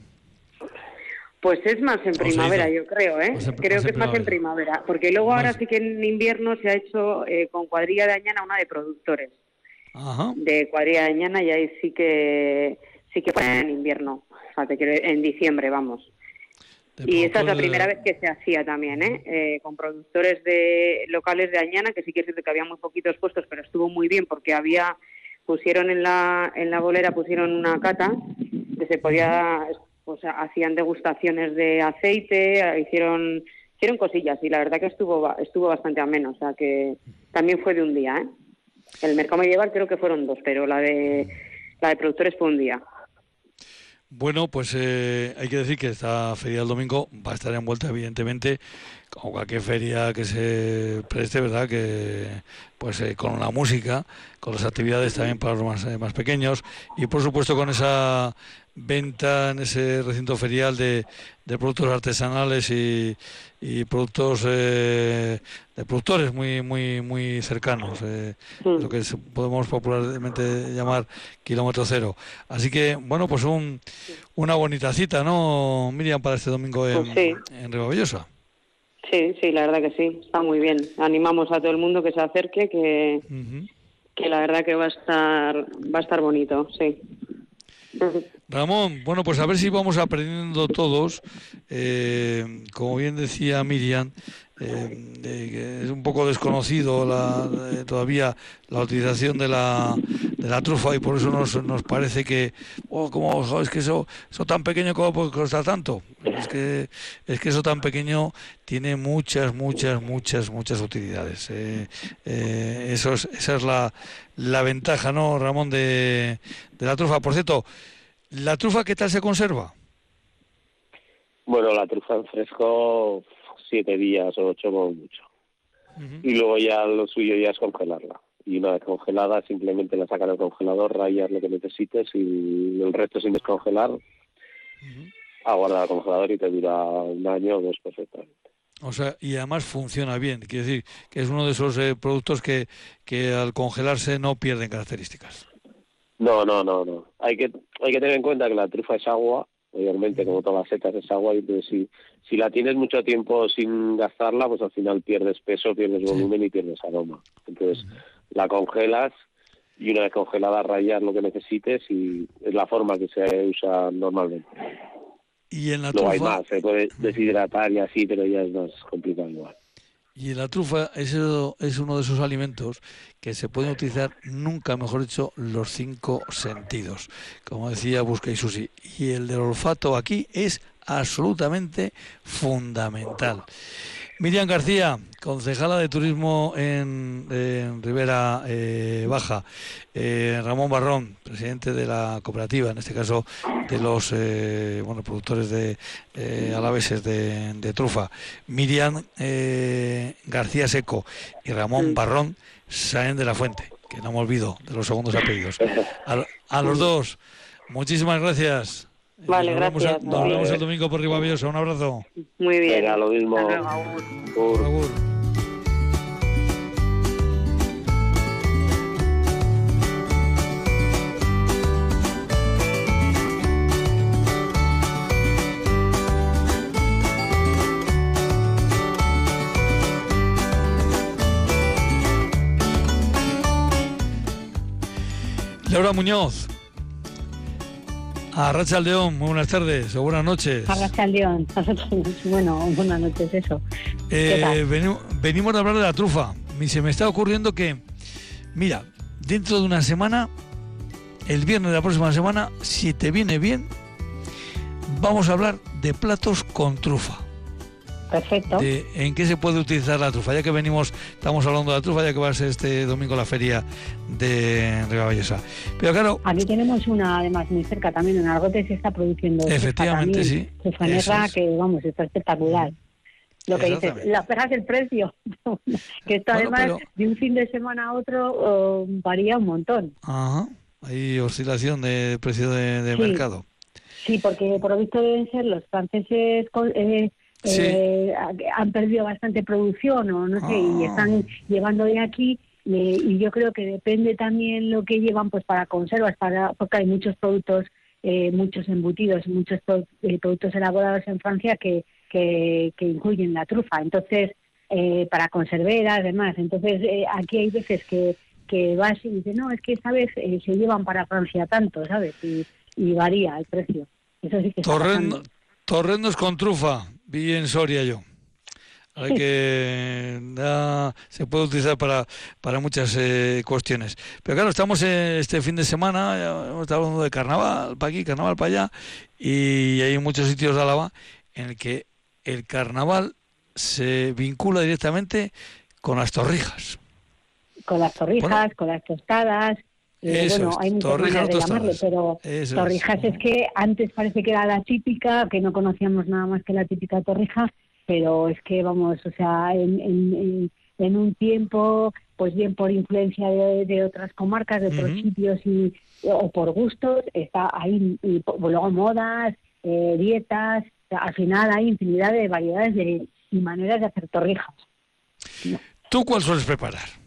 Pues es más en primavera, yo creo, ¿eh? creo que es más en primavera, porque luego ahora sí que en invierno se ha hecho eh, con cuadrilla de Añana una de productores. De cuadrilla de Añana y ahí sí que sí que fue en invierno en diciembre, vamos. y esta es la primera vez que se hacía también, ¿eh? ¿eh? con productores de locales de Añana, que sí que es cierto que había muy poquitos puestos, pero estuvo muy bien porque había, pusieron en la, en la bolera, pusieron una cata, que se podía, sea, hacían degustaciones de aceite, hicieron, hicieron cosillas y la verdad que estuvo, estuvo bastante ameno, o sea que también fue de un día, ¿eh? El mercado medieval creo que fueron dos, pero la de, la de productores fue un día.
Bueno, pues eh, hay que decir que esta feria del domingo va a estar envuelta, evidentemente, como cualquier feria que se preste, ¿verdad? Que pues eh, con la música, con las actividades también para los más, eh, más pequeños y por supuesto con esa venta en ese recinto ferial de, productos artesanales y, productos eh, de productores muy muy muy cercanos eh, lo que podemos popularmente llamar kilómetro cero así que bueno pues un, una bonita cita no Miriam para este domingo en, pues sí. en
Sí, sí, la verdad que sí, está muy bien. Animamos a todo el mundo que se acerque, que, que la verdad que va a estar va a estar bonito, sí.
Ramón, bueno, pues a ver si vamos aprendiendo todos. Eh, como bien decía Miriam, eh, es un poco desconocido la, todavía la utilización de la, de la trufa y por eso nos, nos parece que, oh, como, es que eso, eso tan pequeño, ¿cómo puede costar tanto? Es que, es que eso tan pequeño tiene muchas, muchas, muchas, muchas utilidades. Eh, eh, eso es, esa es la, la ventaja, ¿no, Ramón, de, de la trufa? Por cierto, ¿la trufa qué tal se conserva?
Bueno, la trufa en fresco siete días o ocho como mucho. Y luego ya lo suyo ya es congelarla. Y una vez congelada simplemente la sacas del congelador, rayas lo que necesites y el resto sin descongelar, aguarda al congelador y te dura un año o dos perfectamente.
O sea, y además funciona bien. Quiere decir que es uno de esos eh, productos que, que al congelarse no pierden características.
No, no, no, no. Hay que, hay que tener en cuenta que la trufa es agua obviamente como todas las setas es agua y entonces si, si la tienes mucho tiempo sin gastarla pues al final pierdes peso, pierdes volumen y pierdes aroma. Entonces la congelas y una vez congelada rayas lo que necesites y es la forma que se usa normalmente.
Y en la
Luego hay más, se puede deshidratar y así, pero ya es más complicado igual.
Y la trufa es, es uno de esos alimentos que se pueden utilizar nunca, mejor dicho, los cinco sentidos. Como decía Busca y Susi. Y el del olfato aquí es absolutamente fundamental. Miriam García, concejala de turismo en, Rivera eh, Baja. Eh, Ramón Barrón, presidente de la cooperativa, en este caso de los eh, bueno, productores de alaveses de, trufa. Miriam García Seco y Ramón Barrón Saen de la Fuente, que no me olvido de los segundos apellidos. A, los dos, muchísimas gracias.
Vale, gracias.
nos vemos el domingo por Ribavillosa. Un abrazo.
Muy bien.
Venga, lo mismo.
Laura Muñoz, a Racha Aldeón, muy buenas tardes o buenas noches.
A Racha Aldeón, bueno, buenas noches, eso.
Eh, venimos, de hablar de la trufa. Se me está ocurriendo que, mira, dentro de una semana, el viernes de la próxima semana, si te viene bien, vamos a hablar de platos con trufa.
Perfecto.
en qué se puede utilizar la trufa. Ya que venimos, estamos hablando de la trufa, ya que va a ser este domingo la feria de Ribavallosa. Pero claro.
Aquí tenemos una, además, muy cerca también, en Argote se está produciendo.
Efectivamente, sí.
Trufa que, vamos, está espectacular. Lo que dices, las pegas el precio, que esto además de un fin de semana a otro oh, varía un montón.
Ajá, hay oscilación de precio de, mercado.
Sí, porque por lo visto deben ser los franceses eh, eh, han perdido bastante producción o no sé, y ah. están llevando de aquí. y yo creo que depende también lo que llevan pues para conservas, para porque hay muchos productos, eh, muchos embutidos, muchos eh, productos elaborados en Francia que, que, incluyen la trufa. Entonces, para conserveras, además. Entonces, aquí hay veces que, que vas y dices, no, es que esta vez se llevan para Francia tanto, ¿sabes? Y, varía el precio. Eso sí que
Torrendos con trufa, vi en Soria yo. Hay que se puede utilizar para, para muchas eh, cuestiones. Pero claro, estamos este fin de semana, hemos estado hablando de carnaval para aquí, carnaval para allá, y hay muchos sitios de Álava en el que el carnaval se vincula directamente con las torrijas.
Con las torrijas, con las tostadas, eh, bueno, hay muchas maneras de llamarle, pero torrijas es. que antes parece que era la típica, que no conocíamos nada más que la típica torrija, pero es que vamos, o sea, en, en, un tiempo, pues bien por influencia de, otras comarcas, de otros sitios y o por gustos, está ahí, y luego modas, eh, dietas, al final hay infinidad de variedades de, y maneras de hacer torrijas.
¿Tú cuál sueles preparar?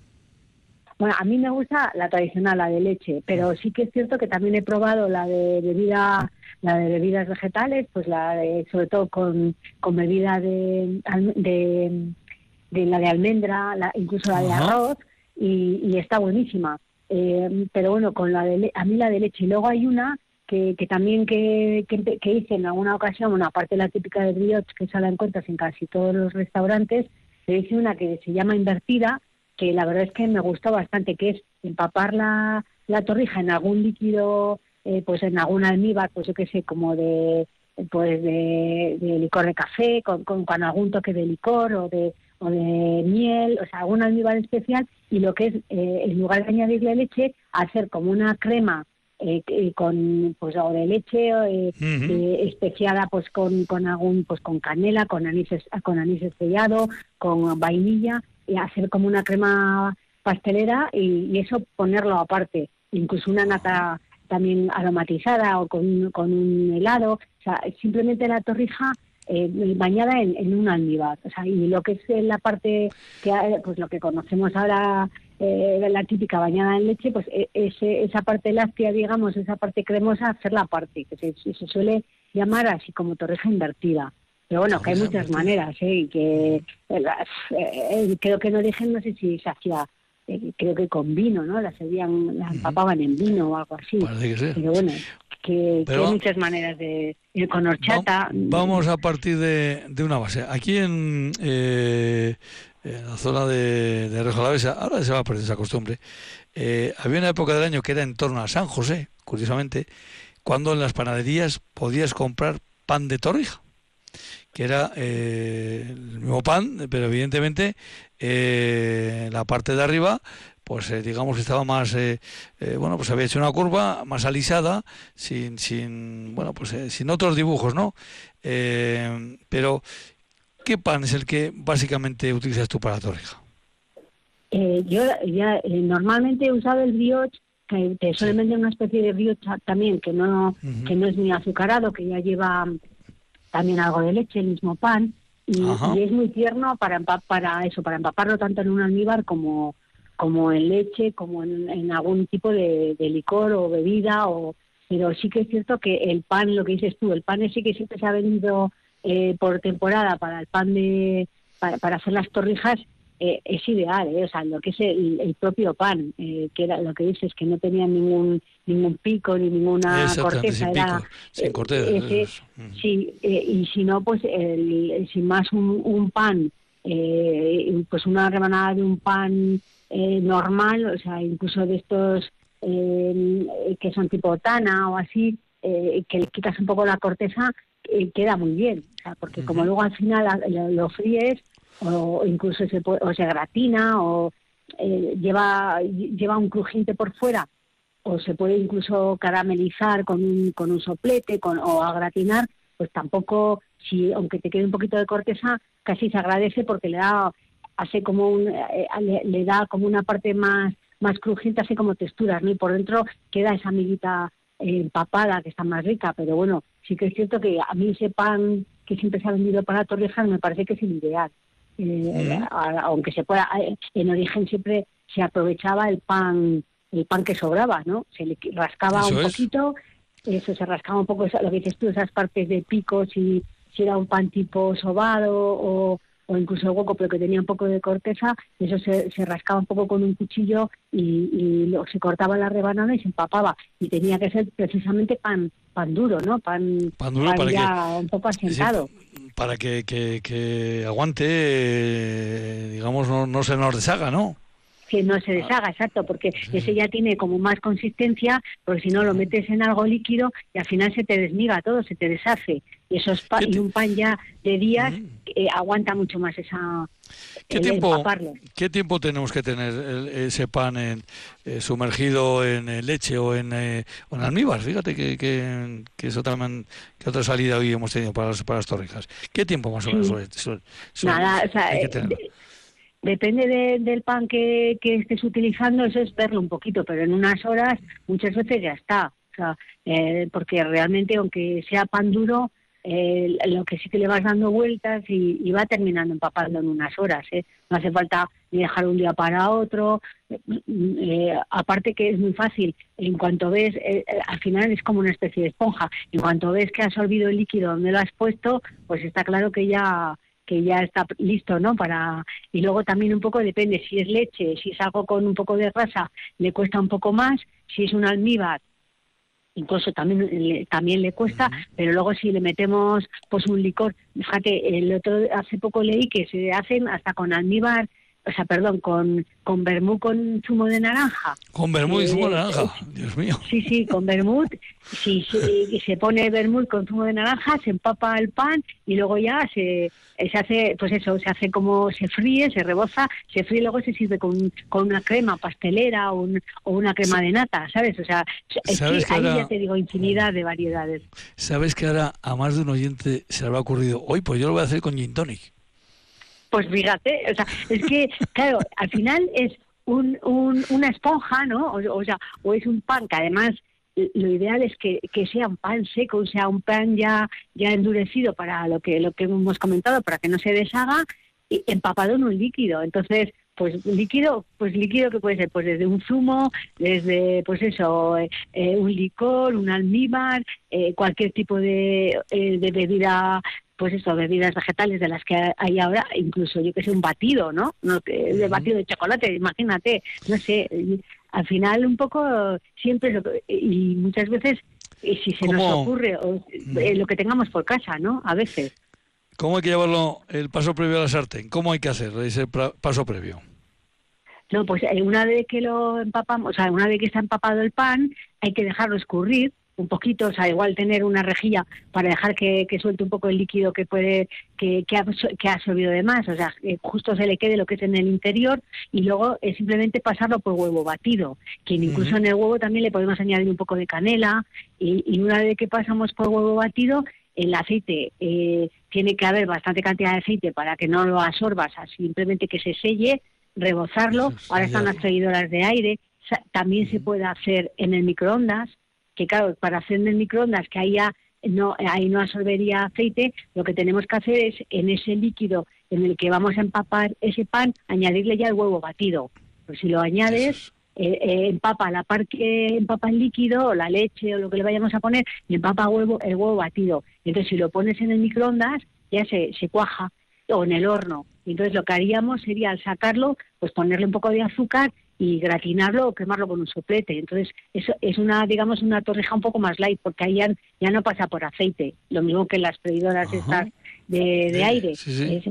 Bueno, a mí me gusta la tradicional, la de leche, pero sí que es cierto que también he probado la de bebida, la de bebidas vegetales, pues la de, sobre todo con, con bebida de, de, la de almendra, la, incluso la de arroz, y, está buenísima. Eh, pero bueno, con la de a mí la de leche. Y luego hay una que, que también que, que, que, hice en alguna ocasión, una parte de la típica de brioche, que esa la encuentras en casi todos los restaurantes, le hice una que se llama invertida, que la verdad es que me gustó bastante, que es empapar la, la torrija en algún líquido, eh, pues en algún almíbar, pues yo qué sé, como de pues de, licor de café, con, con, algún toque de licor o de, o de miel, o sea, algún almíbar especial, y lo que es, eh, en lugar de añadirle leche, hacer como una crema eh, con pues o de leche eh, eh, especiada pues con, con algún pues con canela con anís con anís estrellado con vainilla y hacer como una crema pastelera y, eso ponerlo aparte. Incluso una nata también aromatizada o con, con un helado. O sea simplemente la torrija bañada en, un almíbar. O sea y lo que es la parte que pues lo que conocemos ahora eh, la típica bañada en leche, pues e, ese, esa parte láctea, digamos, esa parte cremosa, hacerla parte, que se, suele llamar así como torreja invertida. Pero bueno, que hay muchas maneras, ¿eh? Y que eh, eh, creo que no dije, no sé si se hacía, creo que con vino, ¿no? Las servían, las empapaban en vino o algo así. Pero bueno, que, hay muchas maneras de ir con horchata.
Vamos a partir de, de una base. Aquí en en la zona de, de Rejolavesa, ahora se va a perder esa costumbre, eh, había una época del año que era en torno a San José, curiosamente, cuando en las panaderías podías comprar pan de torrija, que era eh, el mismo pan, pero evidentemente eh, la parte de arriba pues digamos que estaba más bueno pues había hecho una curva más alisada sin sin bueno pues sin otros dibujos no pero ¿Qué pan es el que básicamente utilizas tú para la torrija?
Eh, yo ya eh, normalmente he usado el brioche, que te suelen vender una especie de brioche también que no que no es ni azucarado, que ya lleva también algo de leche, el mismo pan, y, es muy tierno para para eso, para empaparlo tanto en un almíbar como como en leche, como en, algún tipo de, licor o bebida, o pero sí que es cierto que el pan, lo que dices tú, el pan sí que siempre se ha vendido eh, por temporada para el pan de para, hacer las torrijas eh, es ideal, eh, o sea, lo que es el, propio pan, que era lo que dices que no tenía ningún ningún pico ni ninguna corteza, era
sin corteza.
sí, y si no, pues el, sin más un, un pan, pues una rebanada de un pan normal, o sea, incluso de estos que son tipo tana o así, que le quitas un poco la corteza, eh, queda muy bien, porque como luego al final lo, fríes o incluso se, o se gratina o eh, lleva, lleva un crujiente por fuera o se puede incluso caramelizar con un, con un soplete con, o a gratinar, pues tampoco, si aunque te quede un poquito de corteza, casi se agradece porque le da hace como un, eh, le, da como una parte más más crujiente, así como texturas, ¿no? Y por dentro queda esa amiguita empapada que está más rica, pero bueno, sí que es cierto que a mí ese pan que siempre se ha vendido para Torrejas me parece que es el ideal. Eh, aunque se pueda, eh, en origen siempre se aprovechaba el pan el pan que sobraba, ¿no? Se le rascaba un poquito, eso se rascaba un poco, lo que dices tú, esas partes de picos, y si era un pan tipo sobado o, o incluso el hueco, pero que tenía un poco de corteza, eso se, se rascaba un poco con un cuchillo y, y se cortaba la rebanada y se empapaba. Y tenía que ser precisamente pan pan duro, ¿no? Pan,
pan duro para
ya un poco asentado.
para que, que, que aguante, eh, digamos, no, no se nos deshaga, ¿no?
Que no se deshaga, exacto, porque ese ya tiene como más consistencia, porque si no lo metes en algo líquido y al final se te desmiga todo, se te deshace. Y eso es y un pan ya de días eh, aguanta mucho más esa
¿Qué tiempo, ¿Qué tiempo tenemos que tener ese pan en, eh, sumergido en leche o en, eh, en almíbar? Fíjate que, que, que eso también, que otra salida hoy hemos tenido para las, para las torrijas. ¿Qué tiempo más o menos suele,
Nada, o sea, depende del pan que, estés utilizando, eso es verlo un poquito, pero en unas horas muchas veces ya está. O sea, eh, porque realmente, aunque sea pan duro, eh, lo que sí que le vas dando vueltas y, va terminando empapando en unas horas. ¿eh? No hace falta ni dejar un día para otro. aparte que es muy fácil, en cuanto ves, al final es como una especie de esponja. En cuanto ves que has olvidado el líquido donde lo has puesto, pues está claro que ya que ya está listo, ¿no? Para y luego también un poco depende si es leche, si es algo con un poco de grasa, le cuesta un poco más, si es un almíbar incluso también le, también le cuesta, pero luego si le metemos pues un licor, fíjate, el otro hace poco leí que se hacen hasta con almíbar, o sea, perdón, con con vermú con zumo de naranja.
Con vermú y zumo de naranja, Dios mío.
Sí, sí, con vermut. Si se pone vermut con zumo de naranja, se empapa el pan y luego ya se, se hace, pues eso, se hace como se fríe, se reboza, se fríe y luego se sirve con, con una crema pastelera o, o una crema de nata, ¿sabes? O sea, es que ahí ya te digo infinidad de variedades.
¿Sabes que ahora a más de un oyente se le habrá ocurrido, hoy pues yo lo voy a hacer con gin tonic?
Pues fíjate, o sea, es que, claro, al final es un, un, una esponja, ¿no? O, sea, o es un pan que además lo ideal es que, que, sea un pan seco, sea un pan ya, ya endurecido para lo que, lo que hemos comentado, para que no se deshaga, y empapado en un líquido. Entonces, pues líquido, pues líquido que puede ser pues desde un zumo, desde pues eso, eh, eh, un licor, un almíbar, eh, cualquier tipo de, de bebida pues eso, bebidas vegetales de las que hay ahora, incluso yo que sé, un batido, ¿no? no de batido de chocolate, imagínate, no sé, al final un poco siempre, y muchas veces, y si se nos ocurre, eh, lo que tengamos por casa, ¿no? A veces.
¿Cómo hay que llevarlo el paso previo a la sartén? ¿Cómo hay que hacer ese paso previo?
No, pues eh, una vez que lo empapamos, o sea, una vez que está empapado el pan, hay que dejarlo escurrir un poquito, o sea, igual tener una rejilla para dejar que, suelte un poco el líquido que puede, que, que, ha, que ha absorbido de más, o sea, que justo se le quede lo que es en el interior y luego es simplemente pasarlo por huevo batido, que incluso en el huevo también le podemos añadir un poco de canela y, una vez que pasamos por huevo batido, el aceite eh, tiene que haber bastante cantidad de aceite para que no lo absorbas, simplemente que se selle, rebozarlo, ahora están las freidoras de aire, también se puede hacer en el microondas, que claro, para hacer en el microondas que haya no, ahí no absorbería aceite, lo que tenemos que hacer es en ese líquido en el que vamos a empapar ese pan, añadirle ya el huevo batido. Pues si lo añades, eh, eh, empapa la par que empapa el líquido, o la leche o lo que le vayamos a poner, y empapa huevo, el huevo batido. Entonces si lo pones en el microondas, ya se, se cuaja, o en el horno. Entonces lo que haríamos sería al sacarlo, pues ponerle un poco de azúcar y gratinarlo o quemarlo con un soplete. Entonces, eso es una, digamos, una torrija un poco más light, porque ahí ya, no pasa por aceite, lo mismo que las freidoras estas de, aire. Sí,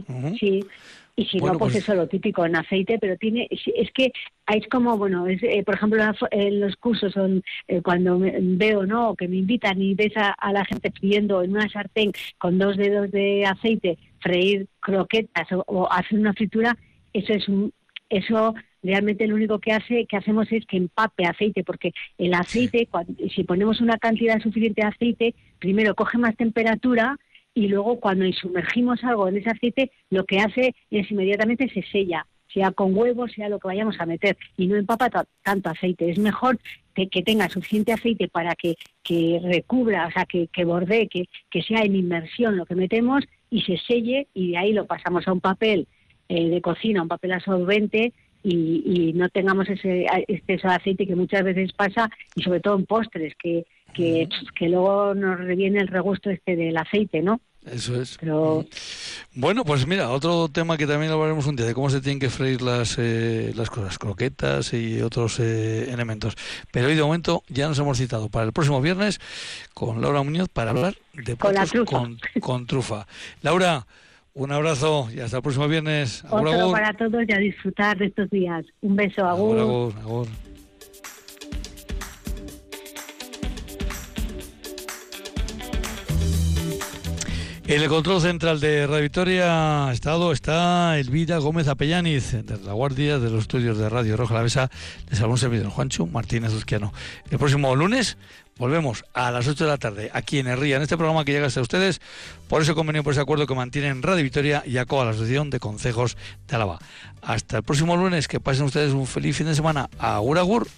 Y si no, pues, pues, eso lo típico en aceite, pero tiene, es que es como, bueno, es, eh, por ejemplo, en los cursos son eh, cuando veo, ¿no? Que me invitan y ves a, la gente friendo en una sartén con dos dedos de aceite, freír croquetas o, o hacer una fritura, eso es un, eso realmente lo único que hace que hacemos es que empape aceite porque el aceite si ponemos una cantidad suficiente de aceite primero coge más temperatura y luego cuando sumergimos algo en ese aceite lo que hace es inmediatamente se sella sea con huevos, sea lo que vayamos a meter, y no empapa tanto aceite. Es mejor que, tenga suficiente aceite para que, que recubra, o sea, que, que bordee, que, que sea en inmersión lo que metemos y se selle, y de ahí lo pasamos a un papel eh, de cocina, un papel absorbente y, no tengamos ese exceso de aceite que muchas veces pasa y sobre todo en postres que, que, luego nos reviene el regusto este del aceite, ¿no?
Eso es. Pero... Bueno, pues mira, otro tema que también hablaremos un día, de cómo se tienen que freír las, eh, las cosas, croquetas y otros eh, elementos. Pero hoy de momento ya nos hemos citado para el próximo viernes con Laura Muñoz para hablar de con, con trufa. Laura, un abrazo y hasta el próximo viernes.
Otro para todos y a disfrutar de estos días. Un beso,
agur. agur, En el control central de Radio Victoria Estado está Elvira Gómez Apellaniz, de la Guardia de los Estudios de Radio Roja La Mesa, de Salón Servidor Juancho Martínez Uzquiano. El próximo lunes volvemos a las 8 de la tarde aquí en Herría, en este programa que llega hasta ustedes por ese convenio, por ese acuerdo que mantienen Radio Victoria y ACOA, la Asociación de Concejos de Álava. Hasta el próximo lunes, que pasen ustedes un feliz fin de semana. Agur, agur.